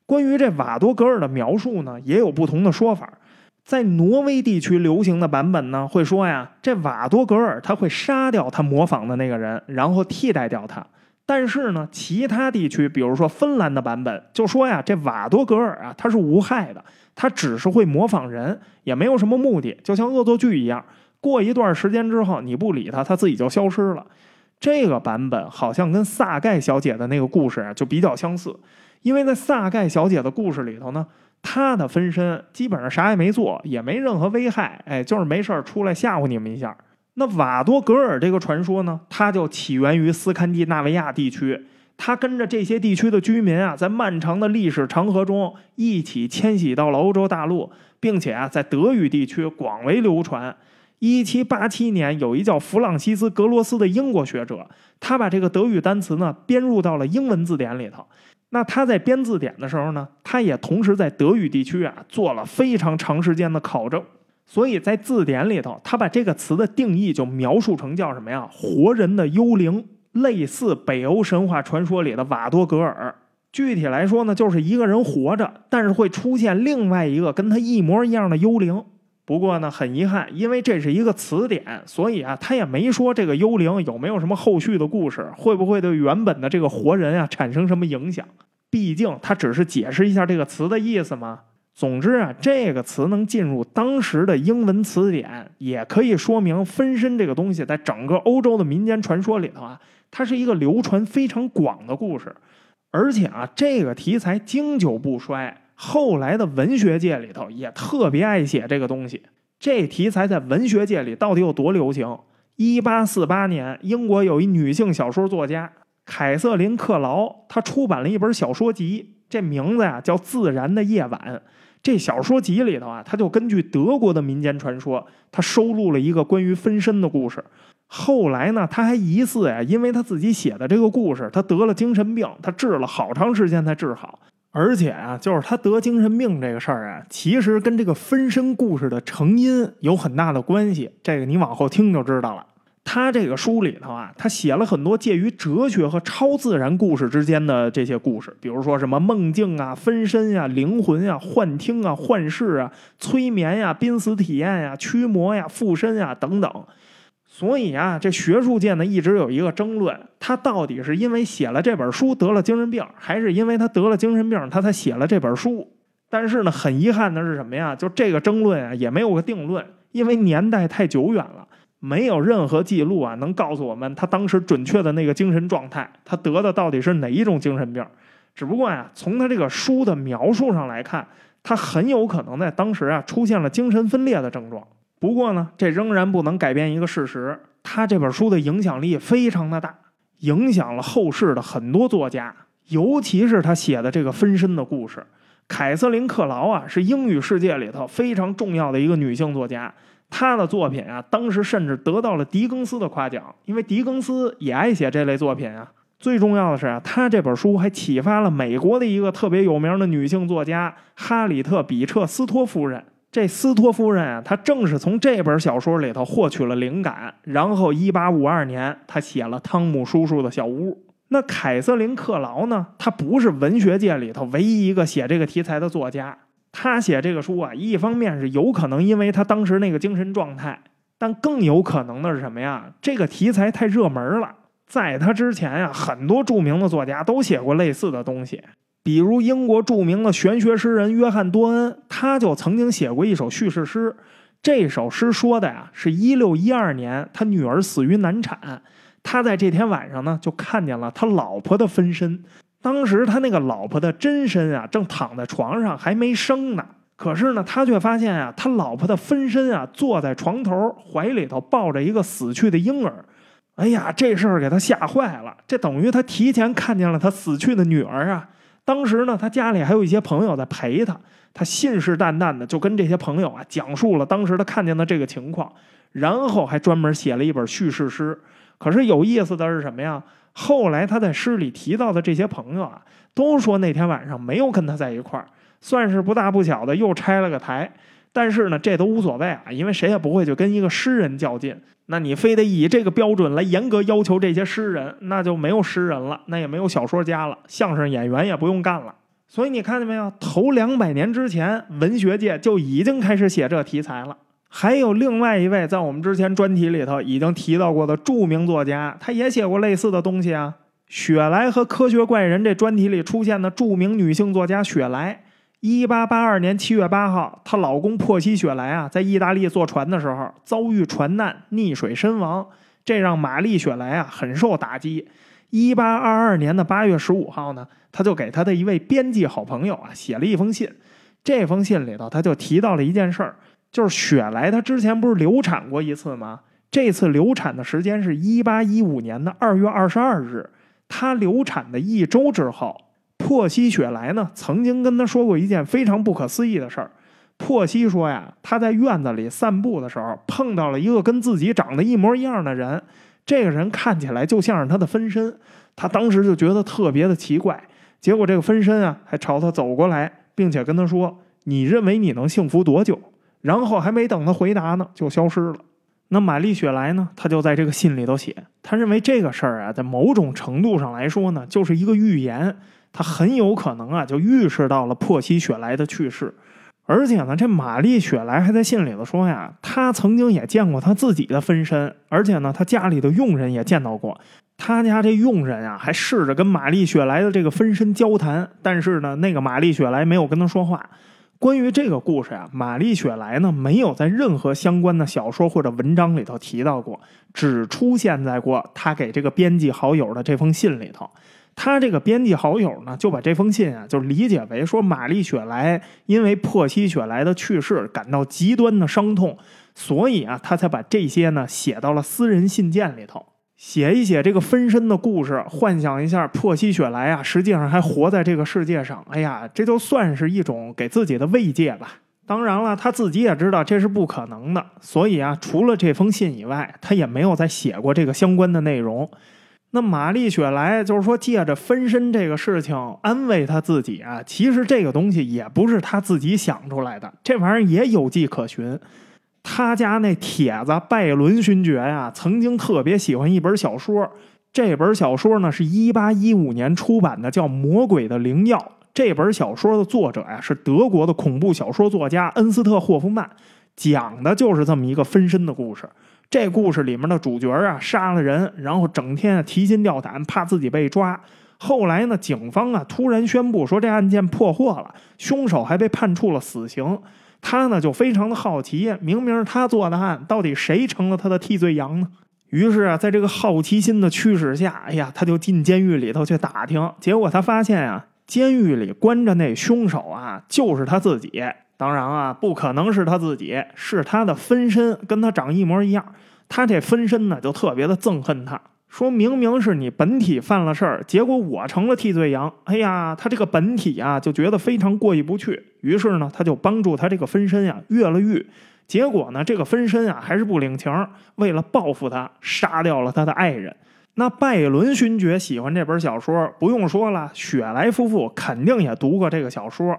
关于这瓦多格尔的描述呢，也有不同的说法。在挪威地区流行的版本呢，会说呀，这瓦多格尔他会杀掉他模仿的那个人，然后替代掉他。但是呢，其他地区，比如说芬兰的版本，就说呀，这瓦多格尔啊，他是无害的，他只是会模仿人，也没有什么目的，就像恶作剧一样。过一段时间之后，你不理他，他自己就消失了。这个版本好像跟萨盖小姐的那个故事啊，就比较相似，因为在萨盖小姐的故事里头呢，他的分身基本上啥也没做，也没任何危害，哎，就是没事出来吓唬你们一下。那瓦多格尔这个传说呢，它就起源于斯堪的纳维亚地区。它跟着这些地区的居民啊，在漫长的历史长河中一起迁徙到了欧洲大陆，并且啊，在德语地区广为流传。一七八七年，有一叫弗朗西斯·格罗斯的英国学者，他把这个德语单词呢编入到了英文字典里头。那他在编字典的时候呢，他也同时在德语地区啊做了非常长时间的考证。所以在字典里头，他把这个词的定义就描述成叫什么呀？活人的幽灵，类似北欧神话传说里的瓦多格尔。具体来说呢，就是一个人活着，但是会出现另外一个跟他一模一样的幽灵。不过呢，很遗憾，因为这是一个词典，所以啊，他也没说这个幽灵有没有什么后续的故事，会不会对原本的这个活人啊产生什么影响？毕竟他只是解释一下这个词的意思嘛。总之啊，这个词能进入当时的英文词典，也可以说明分身这个东西在整个欧洲的民间传说里头啊，它是一个流传非常广的故事。而且啊，这个题材经久不衰，后来的文学界里头也特别爱写这个东西。这题材在文学界里到底有多流行？一八四八年，英国有一女性小说作家凯瑟琳·克劳，她出版了一本小说集，这名字呀叫《自然的夜晚》。这小说集里头啊，他就根据德国的民间传说，他收录了一个关于分身的故事。后来呢，他还疑似呀，因为他自己写的这个故事，他得了精神病，他治了好长时间才治好。而且啊，就是他得精神病这个事儿啊，其实跟这个分身故事的成因有很大的关系。这个你往后听就知道了。他这个书里头啊，他写了很多介于哲学和超自然故事之间的这些故事，比如说什么梦境啊、分身呀、灵魂呀、幻听啊、幻视啊、催眠呀、濒死体验呀、驱魔呀、附身呀等等。所以啊，这学术界呢一直有一个争论：他到底是因为写了这本书得了精神病，还是因为他得了精神病他才写了这本书？但是呢，很遗憾的是什么呀？就这个争论啊，也没有个定论，因为年代太久远了。没有任何记录啊，能告诉我们他当时准确的那个精神状态，他得的到底是哪一种精神病？只不过呀，从他这个书的描述上来看，他很有可能在当时啊出现了精神分裂的症状。不过呢，这仍然不能改变一个事实：他这本书的影响力非常的大，影响了后世的很多作家，尤其是他写的这个分身的故事。凯瑟琳·克劳啊，是英语世界里头非常重要的一个女性作家。她的作品啊，当时甚至得到了狄更斯的夸奖，因为狄更斯也爱写这类作品啊。最重要的是啊，他这本书还启发了美国的一个特别有名的女性作家哈里特·比彻斯托夫人。这斯托夫人啊，她正是从这本小说里头获取了灵感，然后1852年，她写了《汤姆叔叔的小屋》。那凯瑟琳·克劳呢？她不是文学界里头唯一一个写这个题材的作家。她写这个书啊，一方面是有可能因为她当时那个精神状态，但更有可能的是什么呀？这个题材太热门了。在他之前呀，很多著名的作家都写过类似的东西，比如英国著名的玄学诗人约翰多恩，他就曾经写过一首叙事诗。这首诗说的呀，是一六一二年他女儿死于难产，他在这天晚上呢，就看见了他老婆的分身。当时他那个老婆的真身啊，正躺在床上还没生呢。可是呢，他却发现啊，他老婆的分身啊，坐在床头，怀里头抱着一个死去的婴儿。哎呀，这事儿给他吓坏了。这等于他提前看见了他死去的女儿啊。当时呢，他家里还有一些朋友在陪他，他信誓旦旦的就跟这些朋友啊讲述了当时他看见的这个情况，然后还专门写了一本叙事诗。可是有意思的是什么呀？后来他在诗里提到的这些朋友啊，都说那天晚上没有跟他在一块儿，算是不大不小的又拆了个台。但是呢，这都无所谓啊，因为谁也不会去跟一个诗人较劲。那你非得以这个标准来严格要求这些诗人，那就没有诗人了，那也没有小说家了，相声演员也不用干了。所以你看见没有？头两百年之前，文学界就已经开始写这题材了。还有另外一位在我们之前专题里头已经提到过的著名作家，他也写过类似的东西啊。雪莱和科学怪人这专题里出现的著名女性作家雪莱，一八八二年七月八号，她老公珀西·雪莱啊，在意大利坐船的时候遭遇船难，溺水身亡，这让玛丽·雪莱啊很受打击。一八二二年的八月十五号呢，他就给他的一位编辑好朋友啊写了一封信，这封信里头他就提到了一件事儿。就是雪莱，她之前不是流产过一次吗？这次流产的时间是一八一五年的二月二十二日。她流产的一周之后，珀西·雪莱呢曾经跟他说过一件非常不可思议的事儿。珀西说呀，他在院子里散步的时候碰到了一个跟自己长得一模一样的人，这个人看起来就像是他的分身。他当时就觉得特别的奇怪。结果这个分身啊还朝他走过来，并且跟他说：“你认为你能幸福多久？”然后还没等他回答呢，就消失了。那玛丽雪莱呢？她就在这个信里头写，她认为这个事儿啊，在某种程度上来说呢，就是一个预言。他很有可能啊，就预示到了珀西雪莱的去世。而且呢，这玛丽雪莱还在信里头说呀，她曾经也见过她自己的分身，而且呢，她家里的佣人也见到过。他家这佣人啊，还试着跟玛丽雪莱的这个分身交谈，但是呢，那个玛丽雪莱没有跟他说话。关于这个故事啊，玛丽雪莱呢没有在任何相关的小说或者文章里头提到过，只出现在过他给这个编辑好友的这封信里头。他这个编辑好友呢，就把这封信啊，就理解为说玛丽雪莱因为珀西雪莱的去世感到极端的伤痛，所以啊，他才把这些呢写到了私人信件里头。写一写这个分身的故事，幻想一下珀西雪莱啊，实际上还活在这个世界上。哎呀，这就算是一种给自己的慰藉吧。当然了，他自己也知道这是不可能的，所以啊，除了这封信以外，他也没有再写过这个相关的内容。那玛丽雪莱就是说，借着分身这个事情安慰他自己啊，其实这个东西也不是他自己想出来的，这玩意儿也有迹可循。他家那帖子拜伦勋爵呀，曾经特别喜欢一本小说。这本小说呢，是一八一五年出版的，叫《魔鬼的灵药》。这本小说的作者呀，是德国的恐怖小说作家恩斯特·霍夫曼，讲的就是这么一个分身的故事。这故事里面的主角啊，杀了人，然后整天提心吊胆，怕自己被抓。后来呢，警方啊突然宣布说这案件破获了，凶手还被判处了死刑。他呢就非常的好奇，明明是他做的案，到底谁成了他的替罪羊呢？于是啊，在这个好奇心的驱使下，哎呀，他就进监狱里头去打听。结果他发现啊，监狱里关着那凶手啊，就是他自己。当然啊，不可能是他自己，是他的分身，跟他长一模一样。他这分身呢，就特别的憎恨他。说明明是你本体犯了事儿，结果我成了替罪羊。哎呀，他这个本体啊，就觉得非常过意不去。于是呢，他就帮助他这个分身呀越了狱。结果呢，这个分身啊还是不领情，为了报复他，杀掉了他的爱人。那拜伦勋爵喜欢这本小说，不用说了，雪莱夫妇肯定也读过这个小说。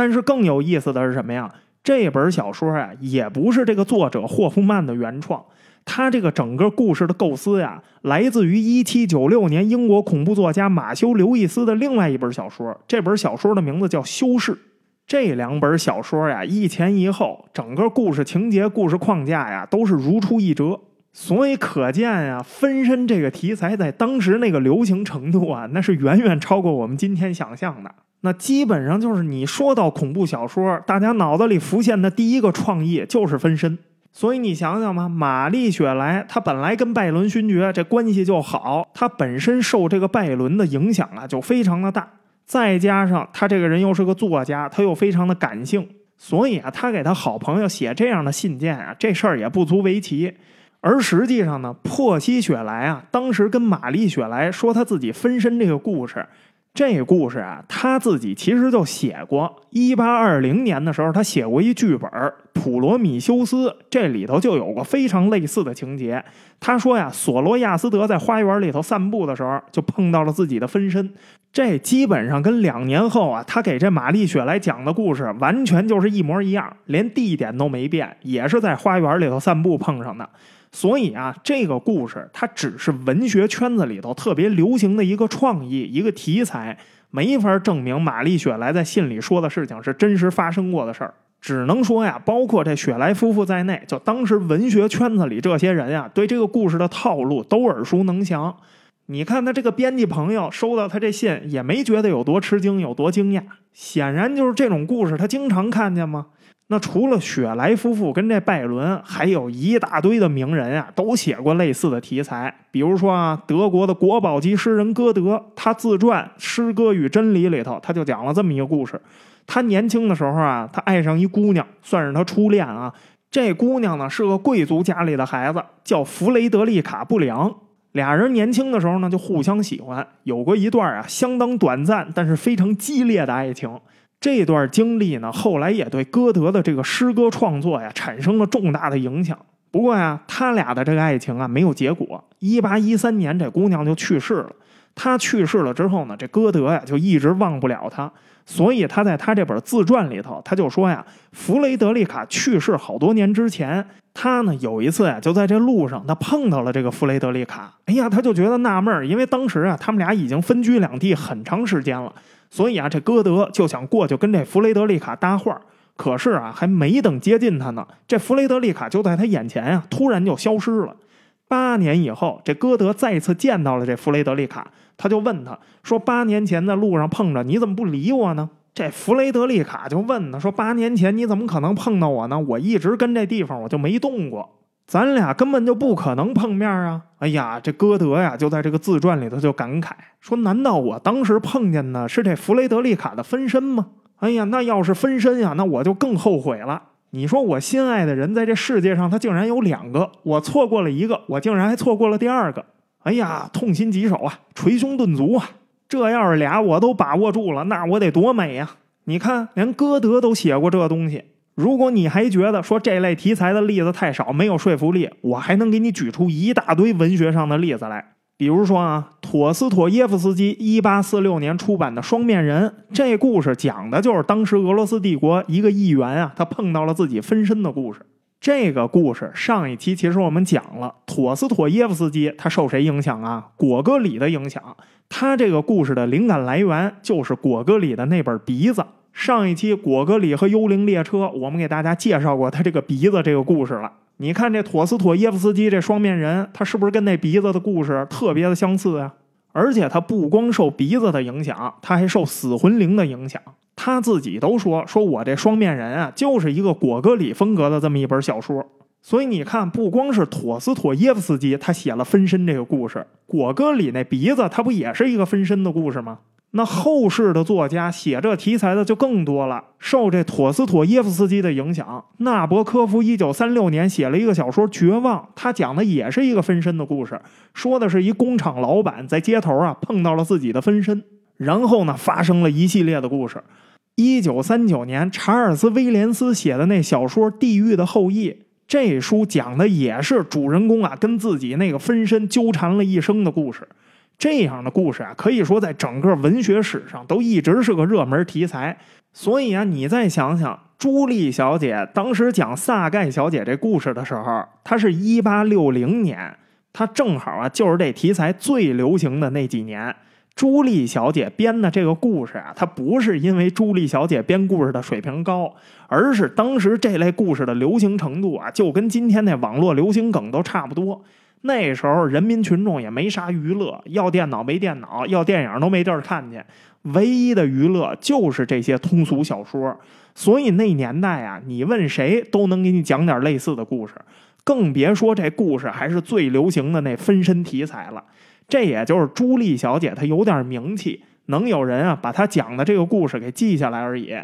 但是更有意思的是什么呀？这本小说啊，也不是这个作者霍夫曼的原创。他这个整个故事的构思呀，来自于1796年英国恐怖作家马修·刘易斯的另外一本小说。这本小说的名字叫《修士》。这两本小说呀，一前一后，整个故事情节、故事框架呀，都是如出一辙。所以可见呀，分身这个题材在当时那个流行程度啊，那是远远超过我们今天想象的。那基本上就是你说到恐怖小说，大家脑子里浮现的第一个创意就是分身。所以你想想嘛，玛丽雪莱她本来跟拜伦勋爵这关系就好，她本身受这个拜伦的影响啊就非常的大，再加上她这个人又是个作家，她又非常的感性，所以啊，她给她好朋友写这样的信件啊，这事儿也不足为奇。而实际上呢，珀西雪莱啊，当时跟玛丽雪莱说他自己分身这个故事。这故事啊，他自己其实就写过。一八二零年的时候，他写过一剧本《普罗米修斯》，这里头就有个非常类似的情节。他说呀，索罗亚斯德在花园里头散步的时候，就碰到了自己的分身。这基本上跟两年后啊，他给这玛丽雪莱讲的故事完全就是一模一样，连地点都没变，也是在花园里头散步碰上的。所以啊，这个故事它只是文学圈子里头特别流行的一个创意、一个题材，没法证明玛丽雪莱在信里说的事情是真实发生过的事儿。只能说呀，包括这雪莱夫妇在内，就当时文学圈子里这些人呀，对这个故事的套路都耳熟能详。你看他这个编辑朋友收到他这信，也没觉得有多吃惊、有多惊讶。显然就是这种故事，他经常看见吗？那除了雪莱夫妇跟这拜伦，还有一大堆的名人啊，都写过类似的题材。比如说啊，德国的国宝级诗人歌德，他自传《诗歌与真理》里头，他就讲了这么一个故事：他年轻的时候啊，他爱上一姑娘，算是他初恋啊。这姑娘呢是个贵族家里的孩子，叫弗雷德丽卡·布良。俩人年轻的时候呢就互相喜欢，有过一段啊相当短暂但是非常激烈的爱情。这段经历呢，后来也对歌德的这个诗歌创作呀产生了重大的影响。不过呀，他俩的这个爱情啊没有结果。一八一三年，这姑娘就去世了。她去世了之后呢，这歌德呀就一直忘不了她。所以他在他这本自传里头，他就说呀，弗雷德丽卡去世好多年之前，他呢有一次呀就在这路上，他碰到了这个弗雷德丽卡。哎呀，他就觉得纳闷因为当时啊他们俩已经分居两地很长时间了。所以啊，这歌德就想过去跟这弗雷德丽卡搭话可是啊，还没等接近他呢，这弗雷德丽卡就在他眼前啊，突然就消失了。八年以后，这歌德再次见到了这弗雷德丽卡，他就问他说：“八年前在路上碰着，你怎么不理我呢？”这弗雷德丽卡就问他说：“八年前你怎么可能碰到我呢？我一直跟这地方我就没动过，咱俩根本就不可能碰面啊！”哎呀，这歌德呀就在这个自传里头就感慨说：“难道我当时碰见的是这弗雷德丽卡的分身吗？哎呀，那要是分身呀，那我就更后悔了。你说我心爱的人在这世界上他竟然有两个，我错过了一个，我竟然还错过了第二个。哎呀，痛心疾首啊，捶胸顿足啊！”这要是俩我都把握住了，那我得多美呀！你看，连歌德都写过这东西。如果你还觉得说这类题材的例子太少，没有说服力，我还能给你举出一大堆文学上的例子来。比如说啊，陀思妥耶夫斯基一八四六年出版的《双面人》，这故事讲的就是当时俄罗斯帝国一个议员啊，他碰到了自己分身的故事。这个故事上一期其实我们讲了，陀思妥耶夫斯基他受谁影响啊？果戈里的影响。他这个故事的灵感来源就是果戈里的那本鼻子。上一期果戈里和幽灵列车，我们给大家介绍过他这个鼻子这个故事了。你看这陀思妥耶夫斯基这双面人，他是不是跟那鼻子的故事特别的相似啊？而且他不光受鼻子的影响，他还受死魂灵的影响。他自己都说，说我这双面人啊，就是一个果戈里风格的这么一本小说。所以你看，不光是陀思妥耶夫斯基他写了分身这个故事，果戈里那鼻子他不也是一个分身的故事吗？那后世的作家写这题材的就更多了。受这陀思妥耶夫斯基的影响，纳博科夫一九三六年写了一个小说《绝望》，他讲的也是一个分身的故事，说的是一工厂老板在街头啊碰到了自己的分身，然后呢发生了一系列的故事。一九三九年，查尔斯威廉斯写的那小说《地狱的后裔》。这书讲的也是主人公啊跟自己那个分身纠缠了一生的故事，这样的故事啊可以说在整个文学史上都一直是个热门题材。所以啊，你再想想，朱莉小姐当时讲萨盖小姐这故事的时候，她是一八六零年，她正好啊就是这题材最流行的那几年。朱莉小姐编的这个故事啊，它不是因为朱莉小姐编故事的水平高，而是当时这类故事的流行程度啊，就跟今天那网络流行梗都差不多。那时候人民群众也没啥娱乐，要电脑没电脑，要电影都没地儿看去，唯一的娱乐就是这些通俗小说。所以那年代啊，你问谁都能给你讲点类似的故事，更别说这故事还是最流行的那分身题材了。这也就是朱莉小姐她有点名气，能有人啊把她讲的这个故事给记下来而已。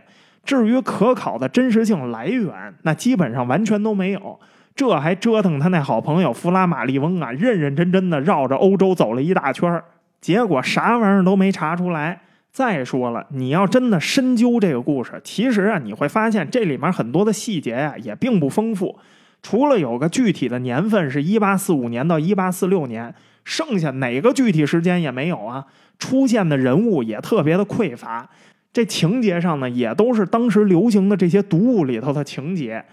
至于可考的真实性来源，那基本上完全都没有。这还折腾他那好朋友弗拉马利翁啊，认认真真的绕着欧洲走了一大圈结果啥玩意儿都没查出来。再说了，你要真的深究这个故事，其实啊，你会发现这里面很多的细节呀也并不丰富。除了有个具体的年份是一八四五年到一八四六年。剩下哪个具体时间也没有啊，出现的人物也特别的匮乏，这情节上呢也都是当时流行的这些读物里头的情节。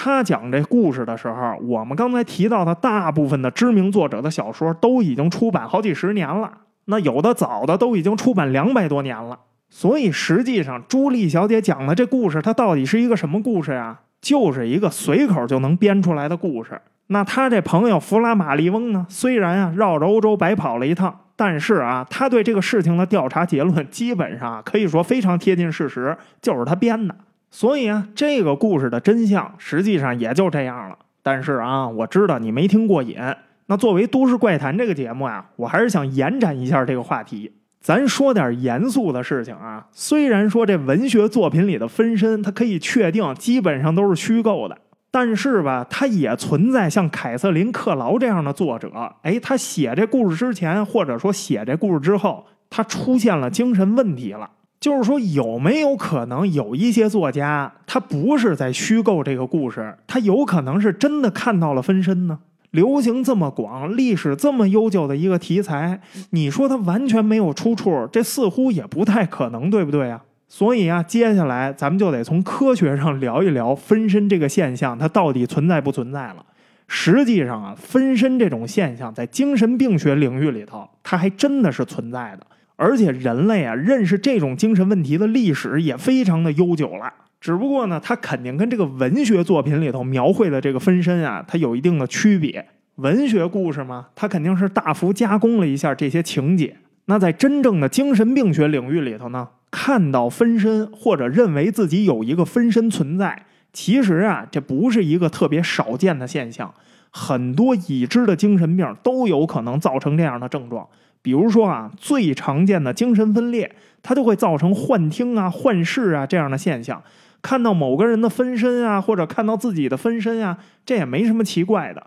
他讲这故事的时候，我们刚才提到的大部分的知名作者的小说都已经出版好几十年了，那有的早的都已经出版两百多年了。所以实际上，朱莉小姐讲的这故事，它到底是一个什么故事呀？就是一个随口就能编出来的故事。那他这朋友弗拉马利翁呢？虽然啊绕着欧洲白跑了一趟，但是啊他对这个事情的调查结论基本上可以说非常贴近事实，就是他编的。所以啊这个故事的真相实际上也就这样了。但是啊我知道你没听过瘾，那作为《都市怪谈》这个节目啊，我还是想延展一下这个话题，咱说点严肃的事情啊。虽然说这文学作品里的分身，它可以确定基本上都是虚构的。但是吧，它也存在像凯瑟琳·克劳这样的作者。哎，他写这故事之前，或者说写这故事之后，他出现了精神问题了。就是说，有没有可能有一些作家，他不是在虚构这个故事，他有可能是真的看到了分身呢？流行这么广，历史这么悠久的一个题材，你说它完全没有出处，这似乎也不太可能，对不对啊？所以啊，接下来咱们就得从科学上聊一聊分身这个现象，它到底存在不存在了。实际上啊，分身这种现象在精神病学领域里头，它还真的是存在的。而且人类啊，认识这种精神问题的历史也非常的悠久了。只不过呢，它肯定跟这个文学作品里头描绘的这个分身啊，它有一定的区别。文学故事嘛，它肯定是大幅加工了一下这些情节。那在真正的精神病学领域里头呢？看到分身或者认为自己有一个分身存在，其实啊，这不是一个特别少见的现象。很多已知的精神病都有可能造成这样的症状。比如说啊，最常见的精神分裂，它就会造成幻听啊、幻视啊这样的现象。看到某个人的分身啊，或者看到自己的分身啊，这也没什么奇怪的。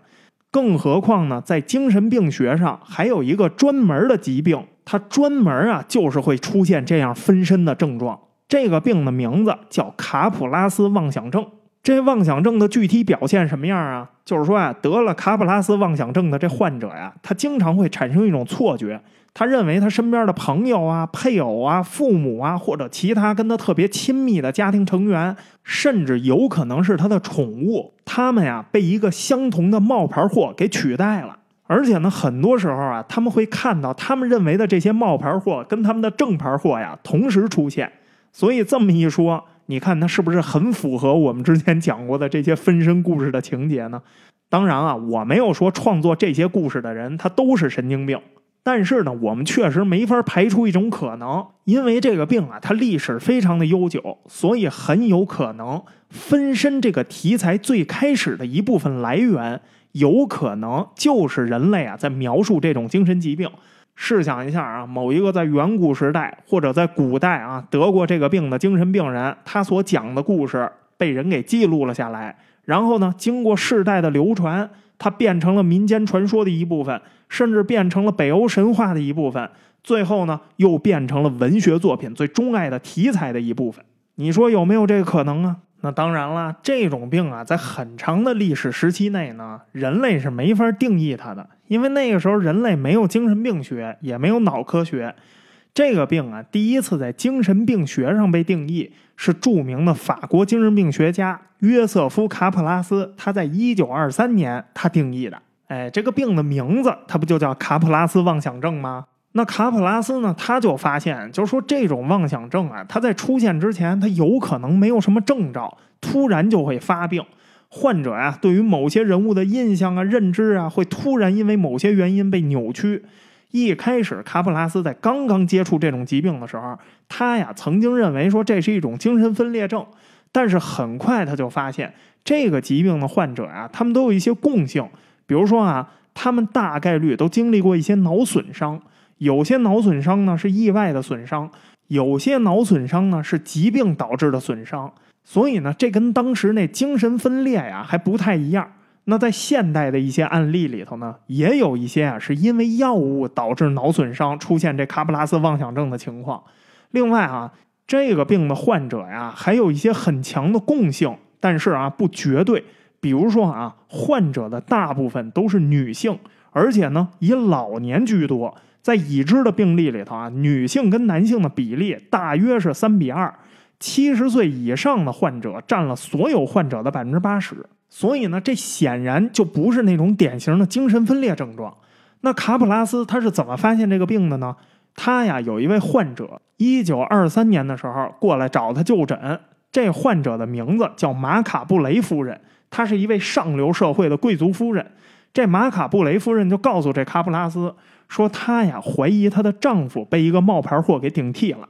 更何况呢，在精神病学上还有一个专门的疾病。它专门啊，就是会出现这样分身的症状。这个病的名字叫卡普拉斯妄想症。这妄想症的具体表现什么样啊？就是说啊，得了卡普拉斯妄想症的这患者呀，他经常会产生一种错觉，他认为他身边的朋友啊、配偶啊、父母啊，或者其他跟他特别亲密的家庭成员，甚至有可能是他的宠物，他们呀被一个相同的冒牌货给取代了。而且呢，很多时候啊，他们会看到他们认为的这些冒牌货跟他们的正牌货呀同时出现。所以这么一说，你看他是不是很符合我们之前讲过的这些分身故事的情节呢？当然啊，我没有说创作这些故事的人他都是神经病，但是呢，我们确实没法排除一种可能，因为这个病啊，它历史非常的悠久，所以很有可能分身这个题材最开始的一部分来源。有可能就是人类啊，在描述这种精神疾病。试想一下啊，某一个在远古时代或者在古代啊得过这个病的精神病人，他所讲的故事被人给记录了下来，然后呢，经过世代的流传，它变成了民间传说的一部分，甚至变成了北欧神话的一部分，最后呢，又变成了文学作品最钟爱的题材的一部分。你说有没有这个可能啊？那当然了，这种病啊，在很长的历史时期内呢，人类是没法定义它的，因为那个时候人类没有精神病学，也没有脑科学。这个病啊，第一次在精神病学上被定义，是著名的法国精神病学家约瑟夫·卡普拉斯，他在一九二三年他定义的。哎，这个病的名字，它不就叫卡普拉斯妄想症吗？那卡普拉斯呢？他就发现，就是说这种妄想症啊，它在出现之前，它有可能没有什么征兆，突然就会发病。患者呀，对于某些人物的印象啊、认知啊，会突然因为某些原因被扭曲。一开始，卡普拉斯在刚刚接触这种疾病的时候，他呀曾经认为说这是一种精神分裂症，但是很快他就发现，这个疾病的患者呀，他们都有一些共性，比如说啊，他们大概率都经历过一些脑损伤。有些脑损伤呢是意外的损伤，有些脑损伤呢是疾病导致的损伤，所以呢，这跟当时那精神分裂呀还不太一样。那在现代的一些案例里头呢，也有一些啊是因为药物导致脑损伤出现这卡普拉斯妄想症的情况。另外啊，这个病的患者呀还有一些很强的共性，但是啊不绝对。比如说啊，患者的大部分都是女性，而且呢以老年居多。在已知的病例里头啊，女性跟男性的比例大约是三比二，七十岁以上的患者占了所有患者的百分之八十。所以呢，这显然就不是那种典型的精神分裂症状。那卡普拉斯他是怎么发现这个病的呢？他呀有一位患者，一九二三年的时候过来找他就诊。这患者的名字叫马卡布雷夫人，她是一位上流社会的贵族夫人。这马卡布雷夫人就告诉这卡普拉斯。说她呀怀疑她的丈夫被一个冒牌货给顶替了，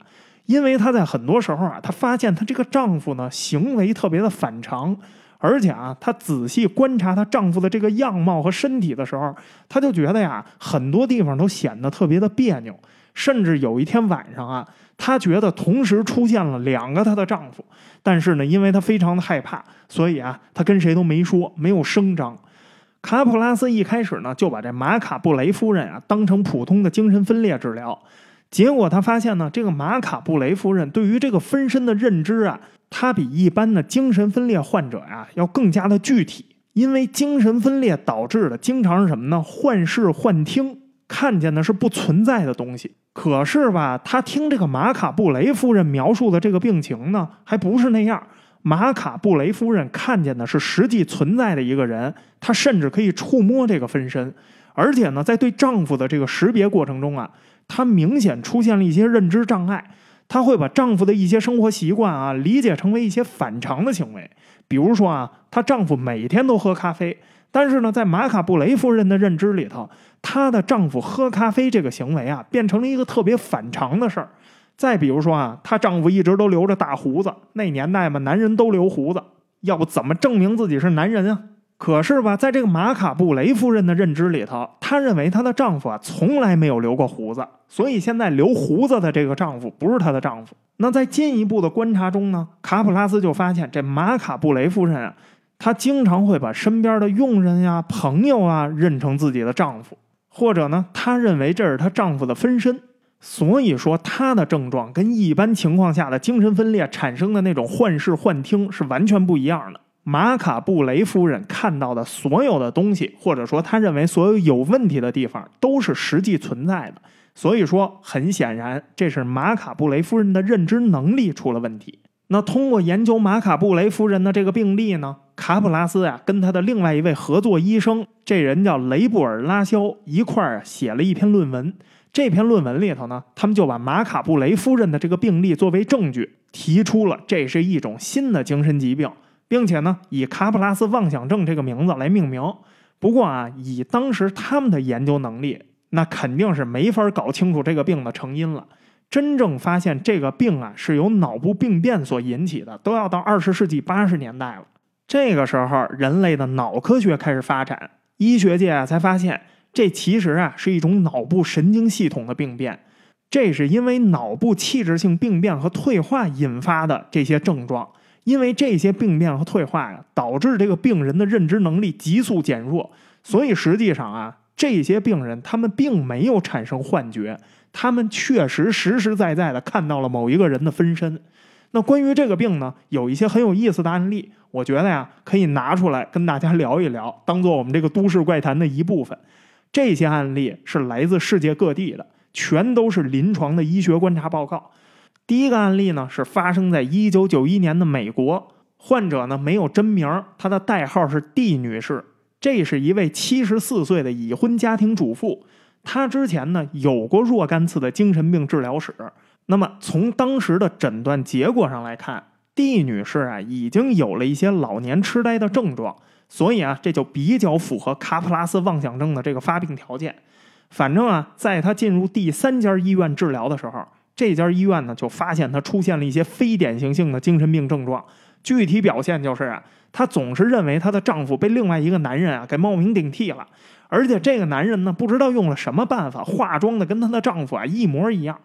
因为她在很多时候啊，她发现她这个丈夫呢行为特别的反常，而且啊，她仔细观察她丈夫的这个样貌和身体的时候，她就觉得呀，很多地方都显得特别的别扭，甚至有一天晚上啊，她觉得同时出现了两个她的丈夫，但是呢，因为她非常的害怕，所以啊，她跟谁都没说，没有声张。卡普拉斯一开始呢，就把这马卡布雷夫人啊当成普通的精神分裂治疗，结果他发现呢，这个马卡布雷夫人对于这个分身的认知啊，她比一般的精神分裂患者呀要更加的具体，因为精神分裂导致的经常是什么呢？幻视、幻听，看见的是不存在的东西。可是吧，他听这个马卡布雷夫人描述的这个病情呢，还不是那样。马卡布雷夫人看见的是实际存在的一个人，她甚至可以触摸这个分身，而且呢，在对丈夫的这个识别过程中啊，她明显出现了一些认知障碍，她会把丈夫的一些生活习惯啊理解成为一些反常的行为，比如说啊，她丈夫每天都喝咖啡，但是呢，在马卡布雷夫人的认知里头，她的丈夫喝咖啡这个行为啊，变成了一个特别反常的事儿。再比如说啊，她丈夫一直都留着大胡子，那年代嘛，男人都留胡子，要不怎么证明自己是男人啊？可是吧，在这个马卡布雷夫人的认知里头，她认为她的丈夫啊从来没有留过胡子，所以现在留胡子的这个丈夫不是她的丈夫。那在进一步的观察中呢，卡普拉斯就发现这马卡布雷夫人啊，她经常会把身边的佣人呀、朋友啊认成自己的丈夫，或者呢，她认为这是她丈夫的分身。所以说，他的症状跟一般情况下的精神分裂产生的那种幻视、幻听是完全不一样的。马卡布雷夫人看到的所有的东西，或者说他认为所有有问题的地方，都是实际存在的。所以说，很显然，这是马卡布雷夫人的认知能力出了问题。那通过研究马卡布雷夫人的这个病例呢，卡普拉斯呀，跟他的另外一位合作医生，这人叫雷布尔拉肖，一块儿写了一篇论文。这篇论文里头呢，他们就把马卡布雷夫人的这个病例作为证据，提出了这是一种新的精神疾病，并且呢，以卡普拉斯妄想症这个名字来命名。不过啊，以当时他们的研究能力，那肯定是没法搞清楚这个病的成因了。真正发现这个病啊是由脑部病变所引起的，都要到二十世纪八十年代了。这个时候，人类的脑科学开始发展，医学界啊才发现。这其实啊是一种脑部神经系统的病变，这是因为脑部器质性病变和退化引发的这些症状。因为这些病变和退化呀，导致这个病人的认知能力急速减弱。所以实际上啊，这些病人他们并没有产生幻觉，他们确实实实在在的看到了某一个人的分身。那关于这个病呢，有一些很有意思的案例，我觉得呀可以拿出来跟大家聊一聊，当做我们这个都市怪谈的一部分。这些案例是来自世界各地的，全都是临床的医学观察报告。第一个案例呢是发生在一九九一年的美国，患者呢没有真名，她的代号是 D 女士。这是一位七十四岁的已婚家庭主妇，她之前呢有过若干次的精神病治疗史。那么从当时的诊断结果上来看，D 女士啊已经有了一些老年痴呆的症状。所以啊，这就比较符合卡普拉斯妄想症的这个发病条件。反正啊，在他进入第三家医院治疗的时候，这家医院呢就发现他出现了一些非典型性的精神病症状。具体表现就是啊，她总是认为她的丈夫被另外一个男人啊给冒名顶替了，而且这个男人呢不知道用了什么办法化妆的跟她的丈夫啊一模一样。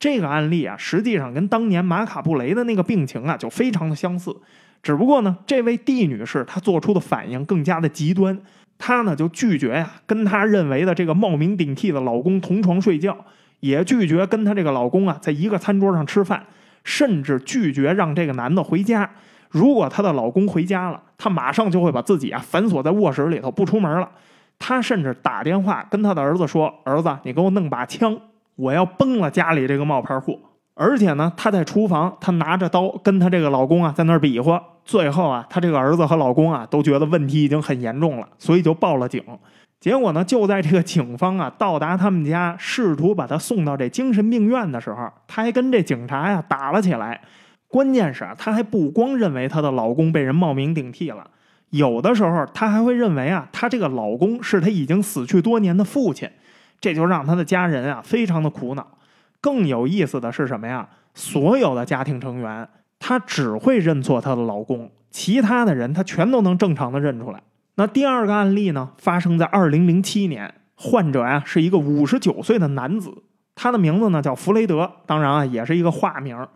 这个案例啊，实际上跟当年马卡布雷的那个病情啊就非常的相似。只不过呢，这位 D 女士她做出的反应更加的极端，她呢就拒绝呀跟她认为的这个冒名顶替的老公同床睡觉，也拒绝跟她这个老公啊在一个餐桌上吃饭，甚至拒绝让这个男的回家。如果她的老公回家了，她马上就会把自己啊反锁在卧室里头不出门了。她甚至打电话跟她的儿子说：“儿子，你给我弄把枪，我要崩了家里这个冒牌货。”而且呢，她在厨房，她拿着刀跟她这个老公啊在那儿比划。最后啊，她这个儿子和老公啊都觉得问题已经很严重了，所以就报了警。结果呢，就在这个警方啊到达他们家，试图把她送到这精神病院的时候，她还跟这警察呀打了起来。关键是啊，她还不光认为她的老公被人冒名顶替了，有的时候她还会认为啊，她这个老公是她已经死去多年的父亲，这就让她的家人啊非常的苦恼。更有意思的是什么呀？所有的家庭成员，她只会认错她的老公，其他的人她全都能正常的认出来。那第二个案例呢，发生在二零零七年，患者呀是一个五十九岁的男子，他的名字呢叫弗雷德，当然啊也是一个化名。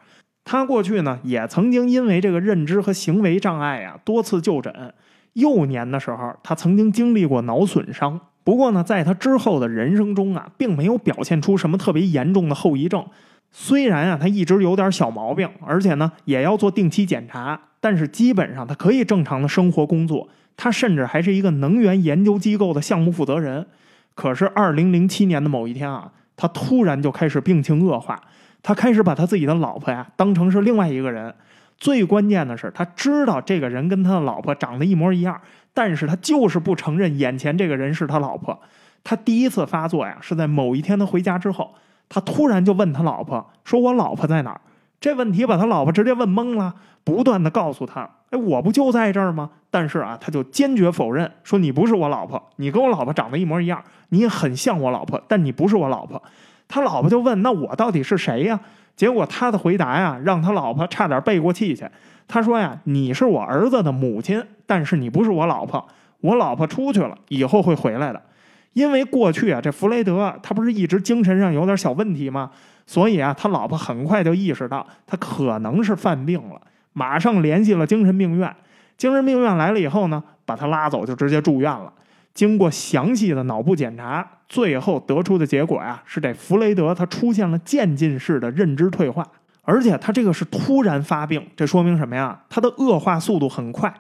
他过去呢也曾经因为这个认知和行为障碍呀多次就诊，幼年的时候他曾经经历过脑损伤。不过呢，在他之后的人生中啊，并没有表现出什么特别严重的后遗症。虽然啊，他一直有点小毛病，而且呢，也要做定期检查，但是基本上他可以正常的生活工作。他甚至还是一个能源研究机构的项目负责人。可是，二零零七年的某一天啊，他突然就开始病情恶化，他开始把他自己的老婆呀当成是另外一个人。最关键的是，他知道这个人跟他的老婆长得一模一样。但是他就是不承认眼前这个人是他老婆。他第一次发作呀，是在某一天他回家之后，他突然就问他老婆说：“我老婆在哪儿？”这问题把他老婆直接问懵了，不断的告诉他：“哎，我不就在这儿吗？”但是啊，他就坚决否认，说：“你不是我老婆，你跟我老婆长得一模一样，你也很像我老婆，但你不是我老婆。”他老婆就问：“那我到底是谁呀？”结果他的回答呀，让他老婆差点背过气去。他说呀：“你是我儿子的母亲，但是你不是我老婆。我老婆出去了，以后会回来的。因为过去啊，这弗雷德他不是一直精神上有点小问题吗？所以啊，他老婆很快就意识到他可能是犯病了，马上联系了精神病院。精神病院来了以后呢，把他拉走就直接住院了。经过详细的脑部检查，最后得出的结果呀，是这弗雷德他出现了渐进式的认知退化。”而且他这个是突然发病，这说明什么呀？他的恶化速度很快。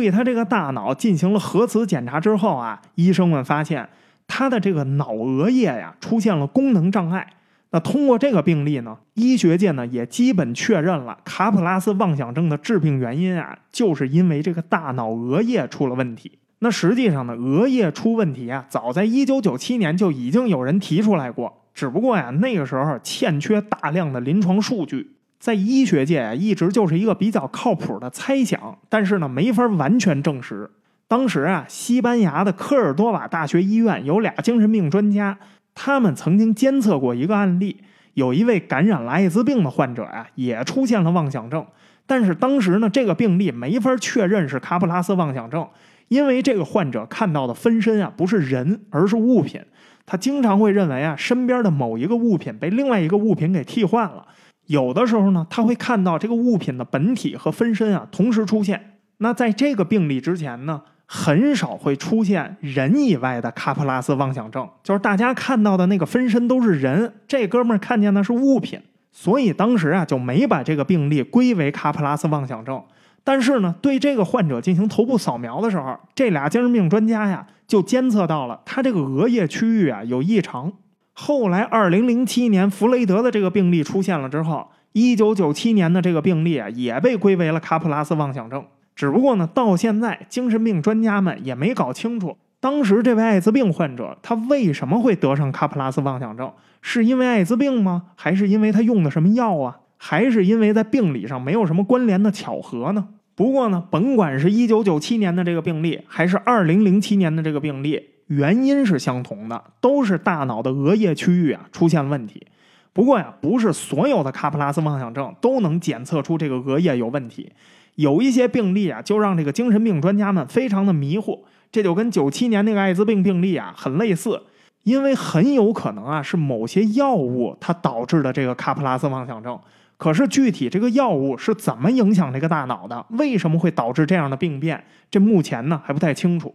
对他这个大脑进行了核磁检查之后啊，医生们发现他的这个脑额叶呀出现了功能障碍。那通过这个病例呢，医学界呢也基本确认了卡普拉斯妄想症的致病原因啊，就是因为这个大脑额叶出了问题。那实际上呢，额叶出问题啊，早在一九九七年就已经有人提出来过。只不过呀，那个时候欠缺大量的临床数据，在医学界啊，一直就是一个比较靠谱的猜想，但是呢，没法完全证实。当时啊，西班牙的科尔多瓦大学医院有俩精神病专家，他们曾经监测过一个案例，有一位感染了艾滋病的患者呀，也出现了妄想症，但是当时呢，这个病例没法确认是卡普拉斯妄想症，因为这个患者看到的分身啊，不是人，而是物品。他经常会认为啊，身边的某一个物品被另外一个物品给替换了。有的时候呢，他会看到这个物品的本体和分身啊同时出现。那在这个病例之前呢，很少会出现人以外的卡普拉斯妄想症，就是大家看到的那个分身都是人，这哥们儿看见的是物品，所以当时啊就没把这个病例归为卡普拉斯妄想症。但是呢，对这个患者进行头部扫描的时候，这俩精神病专家呀就监测到了他这个额叶区域啊有异常。后来，二零零七年弗雷德的这个病例出现了之后，一九九七年的这个病例啊也被归为了卡普拉斯妄想症。只不过呢，到现在精神病专家们也没搞清楚，当时这位艾滋病患者他为什么会得上卡普拉斯妄想症？是因为艾滋病吗？还是因为他用的什么药啊？还是因为在病理上没有什么关联的巧合呢？不过呢，甭管是一九九七年的这个病例，还是二零零七年的这个病例，原因是相同的，都是大脑的额叶区域啊出现了问题。不过呀，不是所有的卡普拉斯妄想症都能检测出这个额叶有问题，有一些病例啊，就让这个精神病专家们非常的迷惑。这就跟九七年那个艾滋病病例啊很类似，因为很有可能啊是某些药物它导致的这个卡普拉斯妄想症。可是具体这个药物是怎么影响这个大脑的？为什么会导致这样的病变？这目前呢还不太清楚。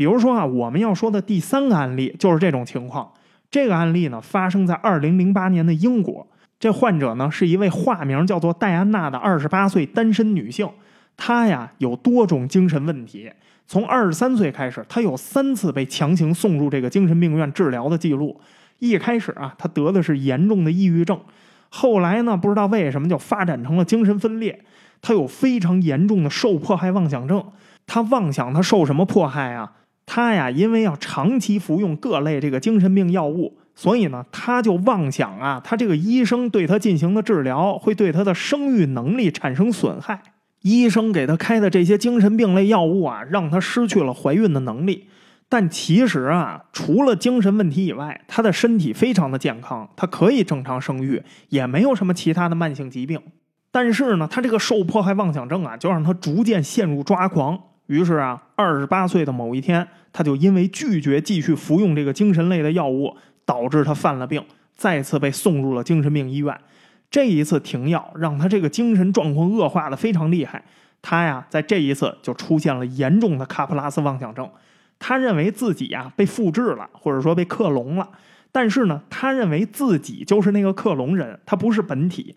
比如说啊，我们要说的第三个案例就是这种情况。这个案例呢发生在二零零八年的英国。这患者呢是一位化名叫做戴安娜的二十八岁单身女性。她呀有多种精神问题。从二十三岁开始，她有三次被强行送入这个精神病院治疗的记录。一开始啊，她得的是严重的抑郁症。后来呢？不知道为什么就发展成了精神分裂。她有非常严重的受迫害妄想症。她妄想她受什么迫害啊？他呀，因为要长期服用各类这个精神病药物，所以呢，他就妄想啊，他这个医生对他进行的治疗会对他的生育能力产生损害。医生给他开的这些精神病类药物啊，让他失去了怀孕的能力。但其实啊，除了精神问题以外，他的身体非常的健康，他可以正常生育，也没有什么其他的慢性疾病。但是呢，他这个受迫害妄想症啊，就让他逐渐陷入抓狂。于是啊，二十八岁的某一天，他就因为拒绝继续服用这个精神类的药物，导致他犯了病，再次被送入了精神病医院。这一次停药，让他这个精神状况恶化的非常厉害。他呀，在这一次就出现了严重的卡普拉斯妄想症。他认为自己呀被复制了，或者说被克隆了，但是呢，他认为自己就是那个克隆人，他不是本体。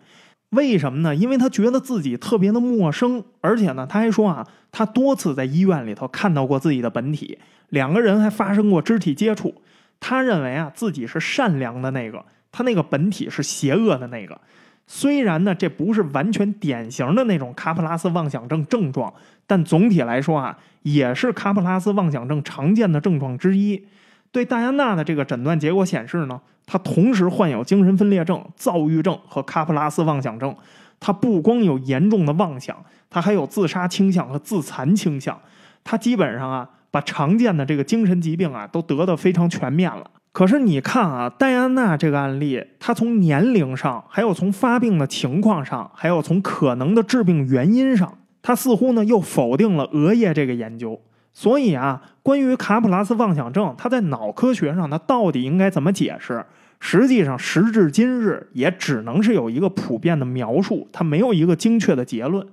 为什么呢？因为他觉得自己特别的陌生，而且呢，他还说啊，他多次在医院里头看到过自己的本体，两个人还发生过肢体接触。他认为啊，自己是善良的那个，他那个本体是邪恶的那个。虽然呢，这不是完全典型的那种卡普拉斯妄想症症状，但总体来说啊，也是卡普拉斯妄想症常见的症状之一。对戴安娜的这个诊断结果显示呢，她同时患有精神分裂症、躁郁症和卡普拉斯妄想症。她不光有严重的妄想，她还有自杀倾向和自残倾向。她基本上啊，把常见的这个精神疾病啊都得的非常全面了。可是你看啊，戴安娜这个案例，她从年龄上，还有从发病的情况上，还有从可能的致病原因上，她似乎呢又否定了额叶这个研究。所以啊，关于卡普拉斯妄想症，它在脑科学上它到底应该怎么解释？实际上，时至今日也只能是有一个普遍的描述，它没有一个精确的结论。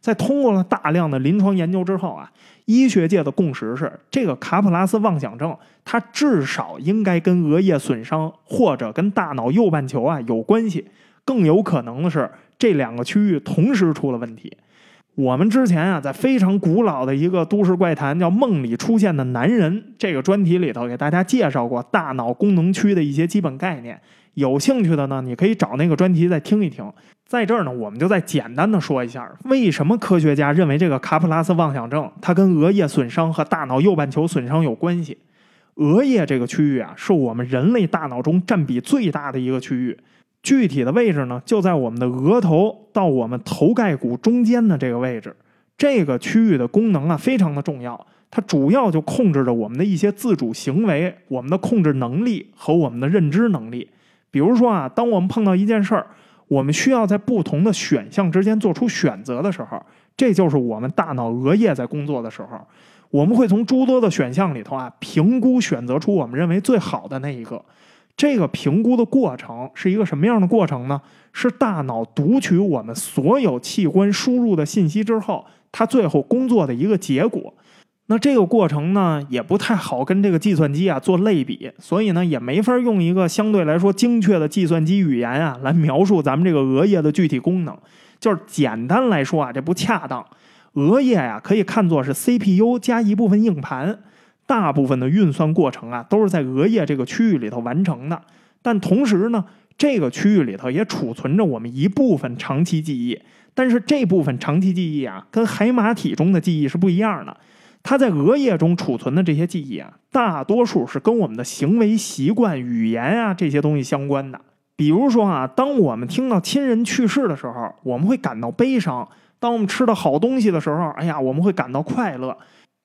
在通过了大量的临床研究之后啊，医学界的共识是，这个卡普拉斯妄想症，它至少应该跟额叶损伤或者跟大脑右半球啊有关系，更有可能的是这两个区域同时出了问题。我们之前啊，在非常古老的一个都市怪谈叫《梦里出现的男人》这个专题里头，给大家介绍过大脑功能区的一些基本概念。有兴趣的呢，你可以找那个专题再听一听。在这儿呢，我们就再简单的说一下，为什么科学家认为这个卡普拉斯妄想症它跟额叶损伤和大脑右半球损伤有关系？额叶这个区域啊，是我们人类大脑中占比最大的一个区域。具体的位置呢，就在我们的额头到我们头盖骨中间的这个位置。这个区域的功能啊，非常的重要。它主要就控制着我们的一些自主行为、我们的控制能力和我们的认知能力。比如说啊，当我们碰到一件事儿，我们需要在不同的选项之间做出选择的时候，这就是我们大脑额叶在工作的时候。我们会从诸多的选项里头啊，评估选择出我们认为最好的那一个。这个评估的过程是一个什么样的过程呢？是大脑读取我们所有器官输入的信息之后，它最后工作的一个结果。那这个过程呢，也不太好跟这个计算机啊做类比，所以呢，也没法用一个相对来说精确的计算机语言啊来描述咱们这个额叶的具体功能。就是简单来说啊，这不恰当。额叶呀，可以看作是 CPU 加一部分硬盘。大部分的运算过程啊，都是在额叶这个区域里头完成的。但同时呢，这个区域里头也储存着我们一部分长期记忆。但是这部分长期记忆啊，跟海马体中的记忆是不一样的。它在额叶中储存的这些记忆啊，大多数是跟我们的行为习惯、语言啊这些东西相关的。比如说啊，当我们听到亲人去世的时候，我们会感到悲伤；当我们吃到好东西的时候，哎呀，我们会感到快乐。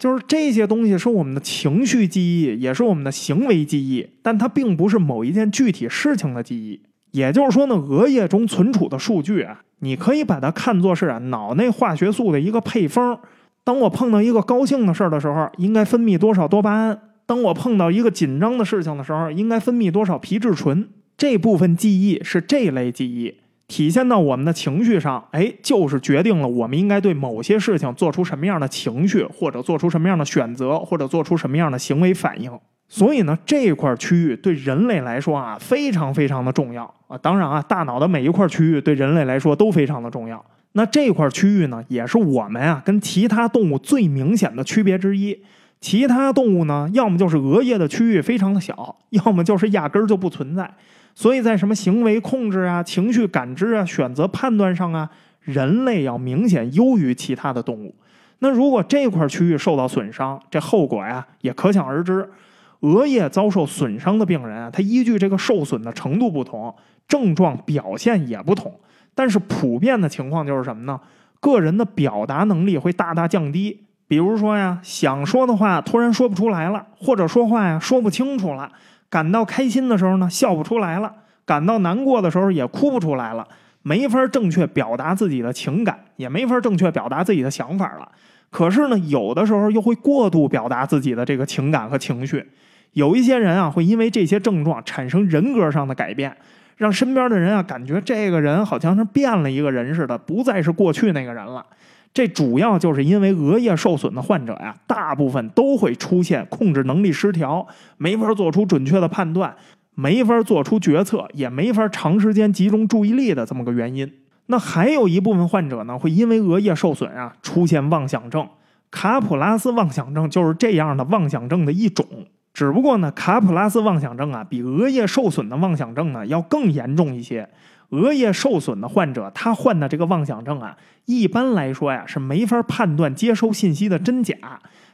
就是这些东西是我们的情绪记忆，也是我们的行为记忆，但它并不是某一件具体事情的记忆。也就是说呢，额叶中存储的数据啊，你可以把它看作是啊脑内化学素的一个配方。当我碰到一个高兴的事儿的时候，应该分泌多少多巴胺；当我碰到一个紧张的事情的时候，应该分泌多少皮质醇。这部分记忆是这类记忆。体现到我们的情绪上，哎，就是决定了我们应该对某些事情做出什么样的情绪，或者做出什么样的选择，或者做出什么样的行为反应。所以呢，这块区域对人类来说啊，非常非常的重要啊。当然啊，大脑的每一块区域对人类来说都非常的重要。那这块区域呢，也是我们啊跟其他动物最明显的区别之一。其他动物呢，要么就是额叶的区域非常的小，要么就是压根儿就不存在。所以在什么行为控制啊、情绪感知啊、选择判断上啊，人类要明显优于其他的动物。那如果这块区域受到损伤，这后果呀也可想而知。额叶遭受损伤的病人啊，他依据这个受损的程度不同，症状表现也不同。但是普遍的情况就是什么呢？个人的表达能力会大大降低。比如说呀，想说的话突然说不出来了，或者说话呀说不清楚了。感到开心的时候呢，笑不出来了；感到难过的时候也哭不出来了，没法正确表达自己的情感，也没法正确表达自己的想法了。可是呢，有的时候又会过度表达自己的这个情感和情绪。有一些人啊，会因为这些症状产生人格上的改变，让身边的人啊感觉这个人好像是变了一个人似的，不再是过去那个人了。这主要就是因为额叶受损的患者呀，大部分都会出现控制能力失调，没法做出准确的判断，没法做出决策，也没法长时间集中注意力的这么个原因。那还有一部分患者呢，会因为额叶受损啊，出现妄想症。卡普拉斯妄想症就是这样的妄想症的一种，只不过呢，卡普拉斯妄想症啊，比额叶受损的妄想症呢要更严重一些。额叶受损的患者，他患的这个妄想症啊，一般来说呀是没法判断接收信息的真假，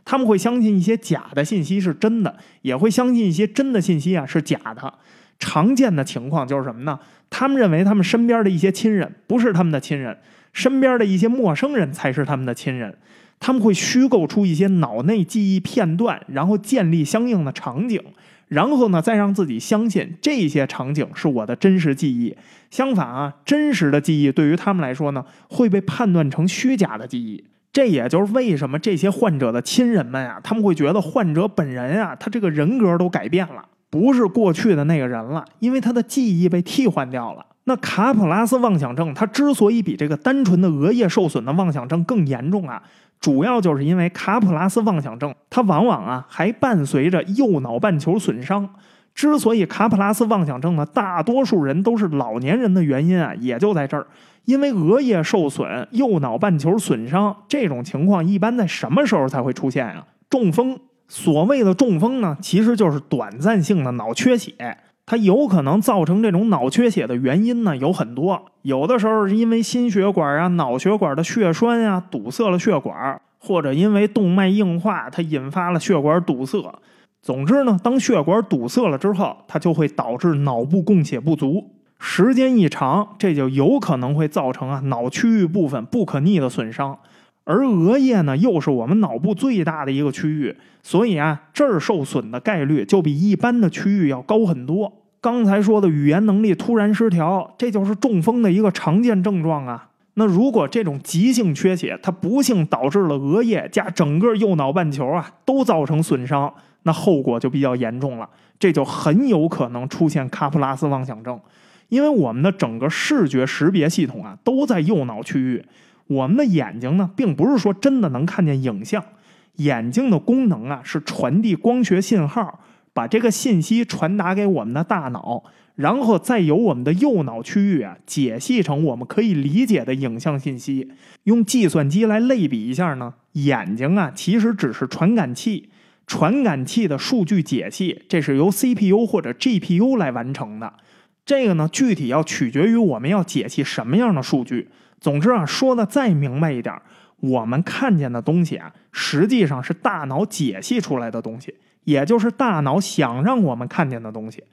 他们会相信一些假的信息是真的，也会相信一些真的信息啊是假的。常见的情况就是什么呢？他们认为他们身边的一些亲人不是他们的亲人，身边的一些陌生人才是他们的亲人。他们会虚构出一些脑内记忆片段，然后建立相应的场景，然后呢，再让自己相信这些场景是我的真实记忆。相反啊，真实的记忆对于他们来说呢，会被判断成虚假的记忆。这也就是为什么这些患者的亲人们啊，他们会觉得患者本人啊，他这个人格都改变了，不是过去的那个人了，因为他的记忆被替换掉了。那卡普拉斯妄想症，它之所以比这个单纯的额叶受损的妄想症更严重啊。主要就是因为卡普拉斯妄想症，它往往啊还伴随着右脑半球损伤。之所以卡普拉斯妄想症呢，大多数人都是老年人的原因啊，也就在这儿。因为额叶受损、右脑半球损伤这种情况，一般在什么时候才会出现啊？中风。所谓的中风呢，其实就是短暂性的脑缺血。它有可能造成这种脑缺血的原因呢，有很多。有的时候是因为心血管啊、脑血管的血栓呀堵塞了血管，或者因为动脉硬化，它引发了血管堵塞。总之呢，当血管堵塞了之后，它就会导致脑部供血不足。时间一长，这就有可能会造成啊脑区域部分不可逆的损伤。而额叶呢，又是我们脑部最大的一个区域，所以啊，这儿受损的概率就比一般的区域要高很多。刚才说的语言能力突然失调，这就是中风的一个常见症状啊。那如果这种急性缺血，它不幸导致了额叶加整个右脑半球啊都造成损伤，那后果就比较严重了，这就很有可能出现卡普拉斯妄想症。因为我们的整个视觉识别系统啊都在右脑区域。我们的眼睛呢，并不是说真的能看见影像，眼睛的功能啊是传递光学信号，把这个信息传达给我们的大脑，然后再由我们的右脑区域啊解析成我们可以理解的影像信息。用计算机来类比一下呢，眼睛啊其实只是传感器，传感器的数据解析这是由 CPU 或者 GPU 来完成的。这个呢，具体要取决于我们要解析什么样的数据。总之啊，说的再明白一点，我们看见的东西啊，实际上是大脑解析出来的东西，也就是大脑想让我们看见的东西。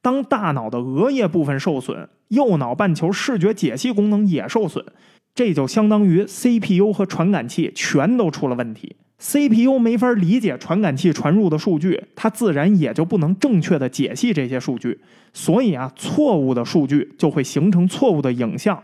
当大脑的额叶部分受损，右脑半球视觉解析功能也受损，这就相当于 CPU 和传感器全都出了问题。CPU 没法理解传感器传入的数据，它自然也就不能正确的解析这些数据。所以啊，错误的数据就会形成错误的影像。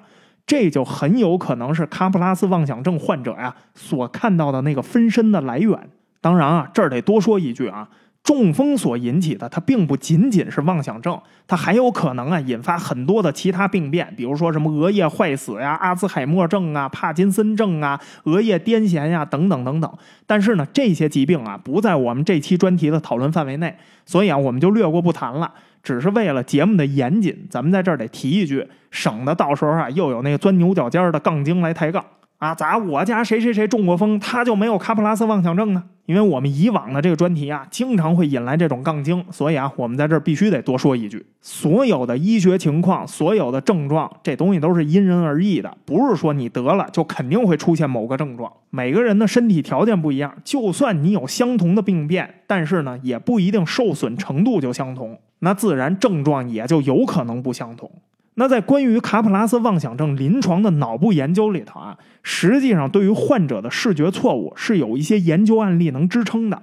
这就很有可能是卡普拉斯妄想症患者呀所看到的那个分身的来源。当然啊，这儿得多说一句啊，中风所引起的它并不仅仅是妄想症，它还有可能啊引发很多的其他病变，比如说什么额叶坏死呀、阿兹海默症啊、帕金森症啊、额叶癫痫呀等等等等。但是呢，这些疾病啊不在我们这期专题的讨论范围内，所以啊我们就略过不谈了。只是为了节目的严谨，咱们在这儿得提一句，省得到时候啊又有那个钻牛角尖的杠精来抬杠。啊！咋我家谁谁谁中过风，他就没有卡普拉斯妄想症呢？因为我们以往的这个专题啊，经常会引来这种杠精，所以啊，我们在这儿必须得多说一句：所有的医学情况，所有的症状，这东西都是因人而异的，不是说你得了就肯定会出现某个症状。每个人的身体条件不一样，就算你有相同的病变，但是呢，也不一定受损程度就相同。那自然症状也就有可能不相同。那在关于卡普拉斯妄想症临床的脑部研究里头啊，实际上对于患者的视觉错误是有一些研究案例能支撑的。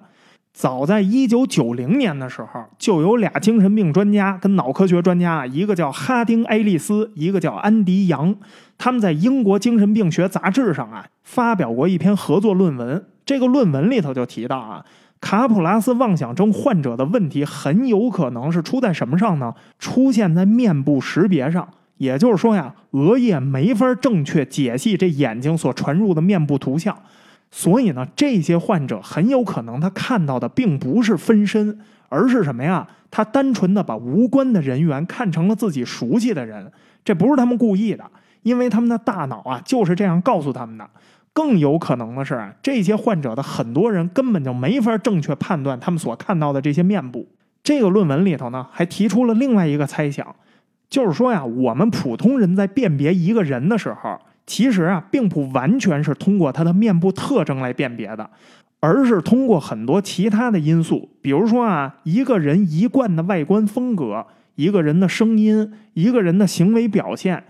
早在一九九零年的时候，就有俩精神病专家跟脑科学专家，一个叫哈丁·埃利斯，一个叫安迪·杨，他们在英国精神病学杂志上啊发表过一篇合作论文。这个论文里头就提到啊。卡普拉斯妄想症患者的问题很有可能是出在什么上呢？出现在面部识别上，也就是说呀，额叶没法正确解析这眼睛所传入的面部图像，所以呢，这些患者很有可能他看到的并不是分身，而是什么呀？他单纯的把无关的人员看成了自己熟悉的人，这不是他们故意的，因为他们的大脑啊就是这样告诉他们的。更有可能的是，这些患者的很多人根本就没法正确判断他们所看到的这些面部。这个论文里头呢，还提出了另外一个猜想，就是说呀，我们普通人在辨别一个人的时候，其实啊，并不完全是通过他的面部特征来辨别的，而是通过很多其他的因素，比如说啊，一个人一贯的外观风格，一个人的声音，一个人的行为表现，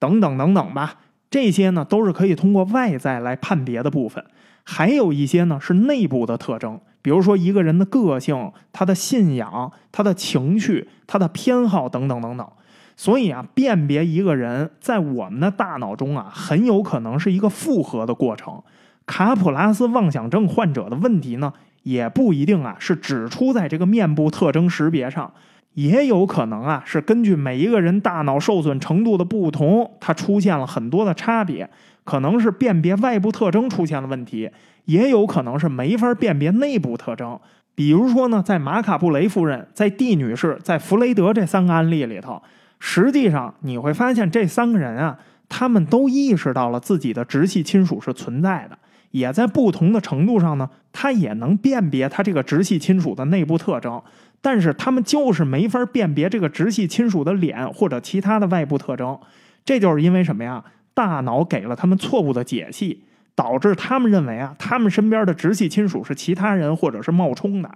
等等等等吧。这些呢都是可以通过外在来判别的部分，还有一些呢是内部的特征，比如说一个人的个性、他的信仰、他的情绪、他的偏好等等等等。所以啊，辨别一个人在我们的大脑中啊，很有可能是一个复合的过程。卡普拉斯妄想症患者的问题呢，也不一定啊是只出在这个面部特征识别上，也有可能啊是根据每一个人大脑受损程度的不同，它出现了很多的差别。可能是辨别外部特征出现了问题，也有可能是没法辨别内部特征。比如说呢，在马卡布雷夫人、在蒂女士、在弗雷德这三个案例里头。实际上，你会发现这三个人啊，他们都意识到了自己的直系亲属是存在的，也在不同的程度上呢，他也能辨别他这个直系亲属的内部特征，但是他们就是没法辨别这个直系亲属的脸或者其他的外部特征。这就是因为什么呀？大脑给了他们错误的解析，导致他们认为啊，他们身边的直系亲属是其他人或者是冒充的。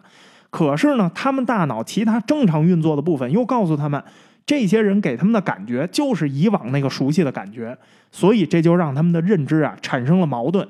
可是呢，他们大脑其他正常运作的部分又告诉他们。这些人给他们的感觉就是以往那个熟悉的感觉，所以这就让他们的认知啊产生了矛盾。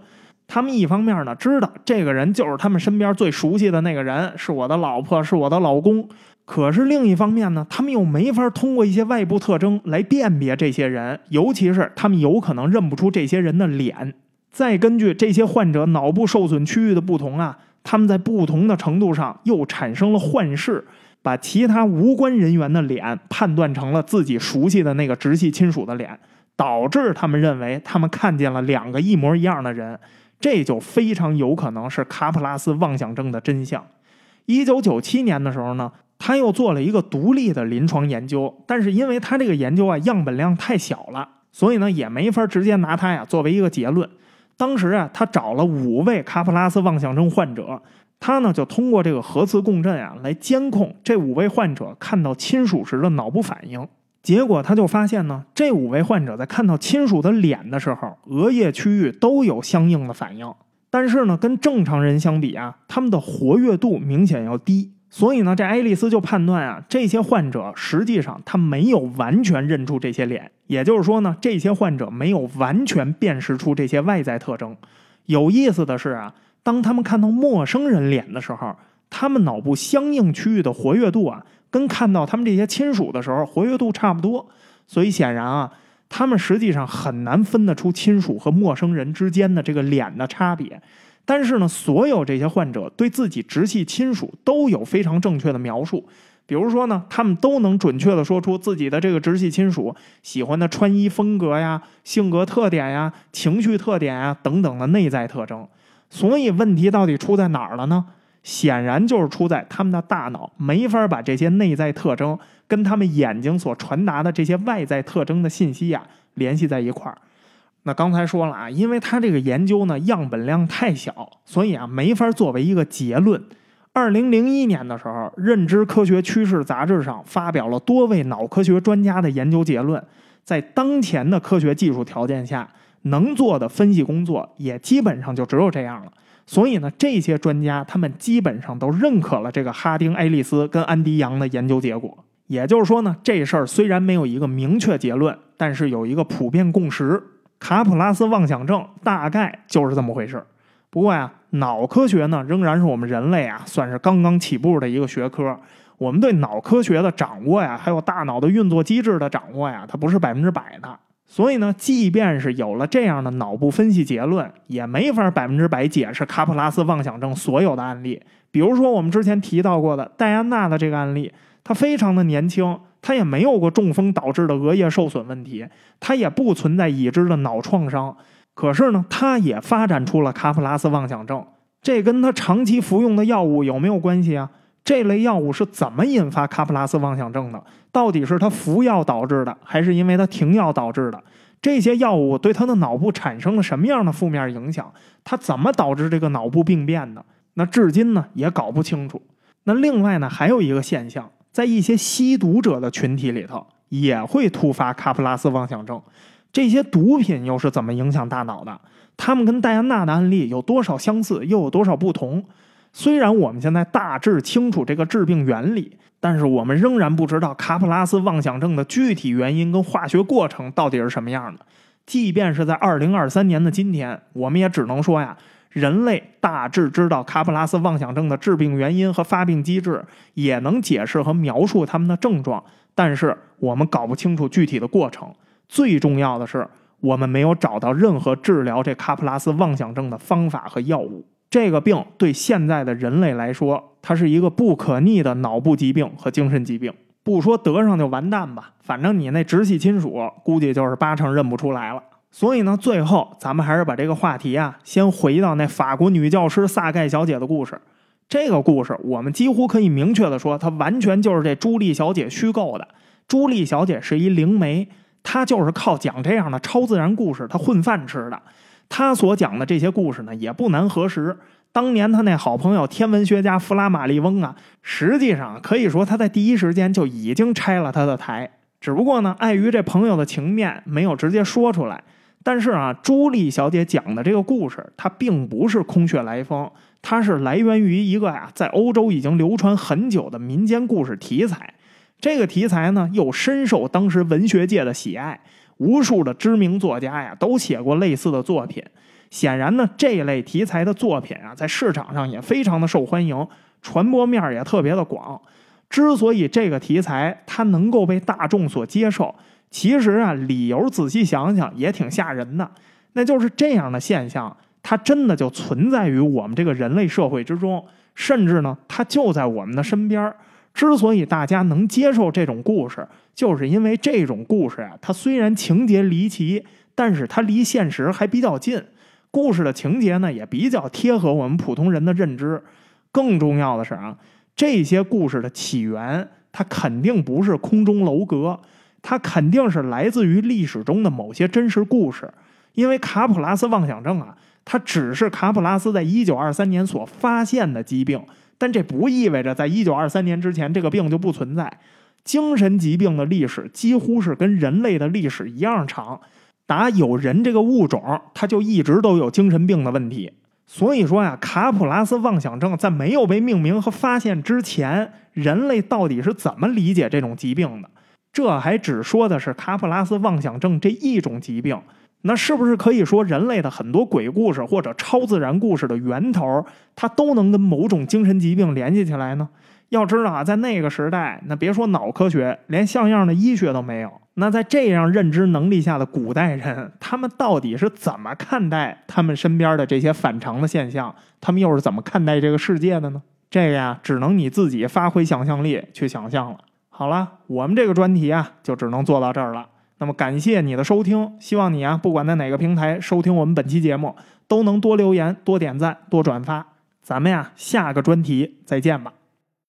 他们一方面呢知道这个人就是他们身边最熟悉的那个人，是我的老婆，是我的老公。可是另一方面呢，他们又没法通过一些外部特征来辨别这些人，尤其是他们有可能认不出这些人的脸。再根据这些患者脑部受损区域的不同啊，他们在不同的程度上又产生了幻视。把其他无关人员的脸判断成了自己熟悉的那个直系亲属的脸，导致他们认为他们看见了两个一模一样的人，这就非常有可能是卡普拉斯妄想症的真相。一九九七年的时候呢，他又做了一个独立的临床研究，但是因为他这个研究啊样本量太小了，所以呢也没法直接拿它呀作为一个结论。当时啊，他找了五位卡普拉斯妄想症患者。他呢就通过这个核磁共振啊来监控这五位患者看到亲属时的脑部反应，结果他就发现呢，这五位患者在看到亲属的脸的时候，额叶区域都有相应的反应，但是呢，跟正常人相比啊，他们的活跃度明显要低。所以呢，这爱丽丝就判断啊，这些患者实际上他没有完全认出这些脸，也就是说呢，这些患者没有完全辨识出这些外在特征。有意思的是啊。当他们看到陌生人脸的时候，他们脑部相应区域的活跃度啊，跟看到他们这些亲属的时候活跃度差不多。所以显然啊，他们实际上很难分得出亲属和陌生人之间的这个脸的差别。但是呢，所有这些患者对自己直系亲属都有非常正确的描述。比如说呢，他们都能准确的说出自己的这个直系亲属喜欢的穿衣风格呀、性格特点呀、情绪特点呀等等的内在特征。所以问题到底出在哪儿了呢？显然就是出在他们的大脑没法把这些内在特征跟他们眼睛所传达的这些外在特征的信息呀联系在一块儿。那刚才说了啊，因为他这个研究呢样本量太小，所以啊没法作为一个结论。二零零一年的时候，《认知科学趋势》杂志上发表了多位脑科学专家的研究结论，在当前的科学技术条件下。能做的分析工作也基本上就只有这样了，所以呢，这些专家他们基本上都认可了这个哈丁、爱丽丝跟安迪杨的研究结果。也就是说呢，这事儿虽然没有一个明确结论，但是有一个普遍共识：卡普拉斯妄想症大概就是这么回事。不过呀，脑科学呢仍然是我们人类啊算是刚刚起步的一个学科，我们对脑科学的掌握呀，还有大脑的运作机制的掌握呀，它不是百分之百的。所以呢，即便是有了这样的脑部分析结论，也没法百分之百解释卡普拉斯妄想症所有的案例。比如说我们之前提到过的戴安娜的这个案例，她非常的年轻，她也没有过中风导致的额叶受损问题，她也不存在已知的脑创伤。可是呢，她也发展出了卡普拉斯妄想症，这跟她长期服用的药物有没有关系啊？这类药物是怎么引发卡普拉斯妄想症的？到底是他服药导致的，还是因为他停药导致的？这些药物对他的脑部产生了什么样的负面影响？他怎么导致这个脑部病变的？那至今呢也搞不清楚。那另外呢还有一个现象，在一些吸毒者的群体里头也会突发卡普拉斯妄想症。这些毒品又是怎么影响大脑的？他们跟戴安娜的案例有多少相似，又有多少不同？虽然我们现在大致清楚这个致病原理，但是我们仍然不知道卡普拉斯妄想症的具体原因跟化学过程到底是什么样的。即便是在二零二三年的今天，我们也只能说呀，人类大致知道卡普拉斯妄想症的致病原因和发病机制，也能解释和描述他们的症状，但是我们搞不清楚具体的过程。最重要的是，我们没有找到任何治疗这卡普拉斯妄想症的方法和药物。这个病对现在的人类来说，它是一个不可逆的脑部疾病和精神疾病。不说得上就完蛋吧，反正你那直系亲属估计就是八成认不出来了。所以呢，最后咱们还是把这个话题啊，先回到那法国女教师萨盖小姐的故事。这个故事我们几乎可以明确的说，它完全就是这朱莉小姐虚构的。朱莉小姐是一灵媒，她就是靠讲这样的超自然故事，她混饭吃的。他所讲的这些故事呢，也不难核实。当年他那好朋友天文学家弗拉马利翁啊，实际上可以说他在第一时间就已经拆了他的台，只不过呢，碍于这朋友的情面，没有直接说出来。但是啊，朱莉小姐讲的这个故事，它并不是空穴来风，它是来源于一个呀，在欧洲已经流传很久的民间故事题材。这个题材呢，又深受当时文学界的喜爱。无数的知名作家呀，都写过类似的作品。显然呢，这类题材的作品啊，在市场上也非常的受欢迎，传播面也特别的广。之所以这个题材它能够被大众所接受，其实啊，理由仔细想想也挺吓人的。那就是这样的现象，它真的就存在于我们这个人类社会之中，甚至呢，它就在我们的身边。之所以大家能接受这种故事，就是因为这种故事啊，它虽然情节离奇，但是它离现实还比较近。故事的情节呢，也比较贴合我们普通人的认知。更重要的是啊，这些故事的起源，它肯定不是空中楼阁，它肯定是来自于历史中的某些真实故事。因为卡普拉斯妄想症啊，它只是卡普拉斯在一九二三年所发现的疾病。但这不意味着，在一九二三年之前，这个病就不存在。精神疾病的历史几乎是跟人类的历史一样长，打有人这个物种，它就一直都有精神病的问题。所以说呀，卡普拉斯妄想症在没有被命名和发现之前，人类到底是怎么理解这种疾病的？这还只说的是卡普拉斯妄想症这一种疾病。那是不是可以说，人类的很多鬼故事或者超自然故事的源头，它都能跟某种精神疾病联系起来呢？要知道啊，在那个时代，那别说脑科学，连像样的医学都没有。那在这样认知能力下的古代人，他们到底是怎么看待他们身边的这些反常的现象？他们又是怎么看待这个世界的呢？这个呀，只能你自己发挥想象力去想象了。好了，我们这个专题啊，就只能做到这儿了。那么感谢你的收听，希望你啊，不管在哪个平台收听我们本期节目，都能多留言、多点赞、多转发。咱们呀，下个专题再见吧。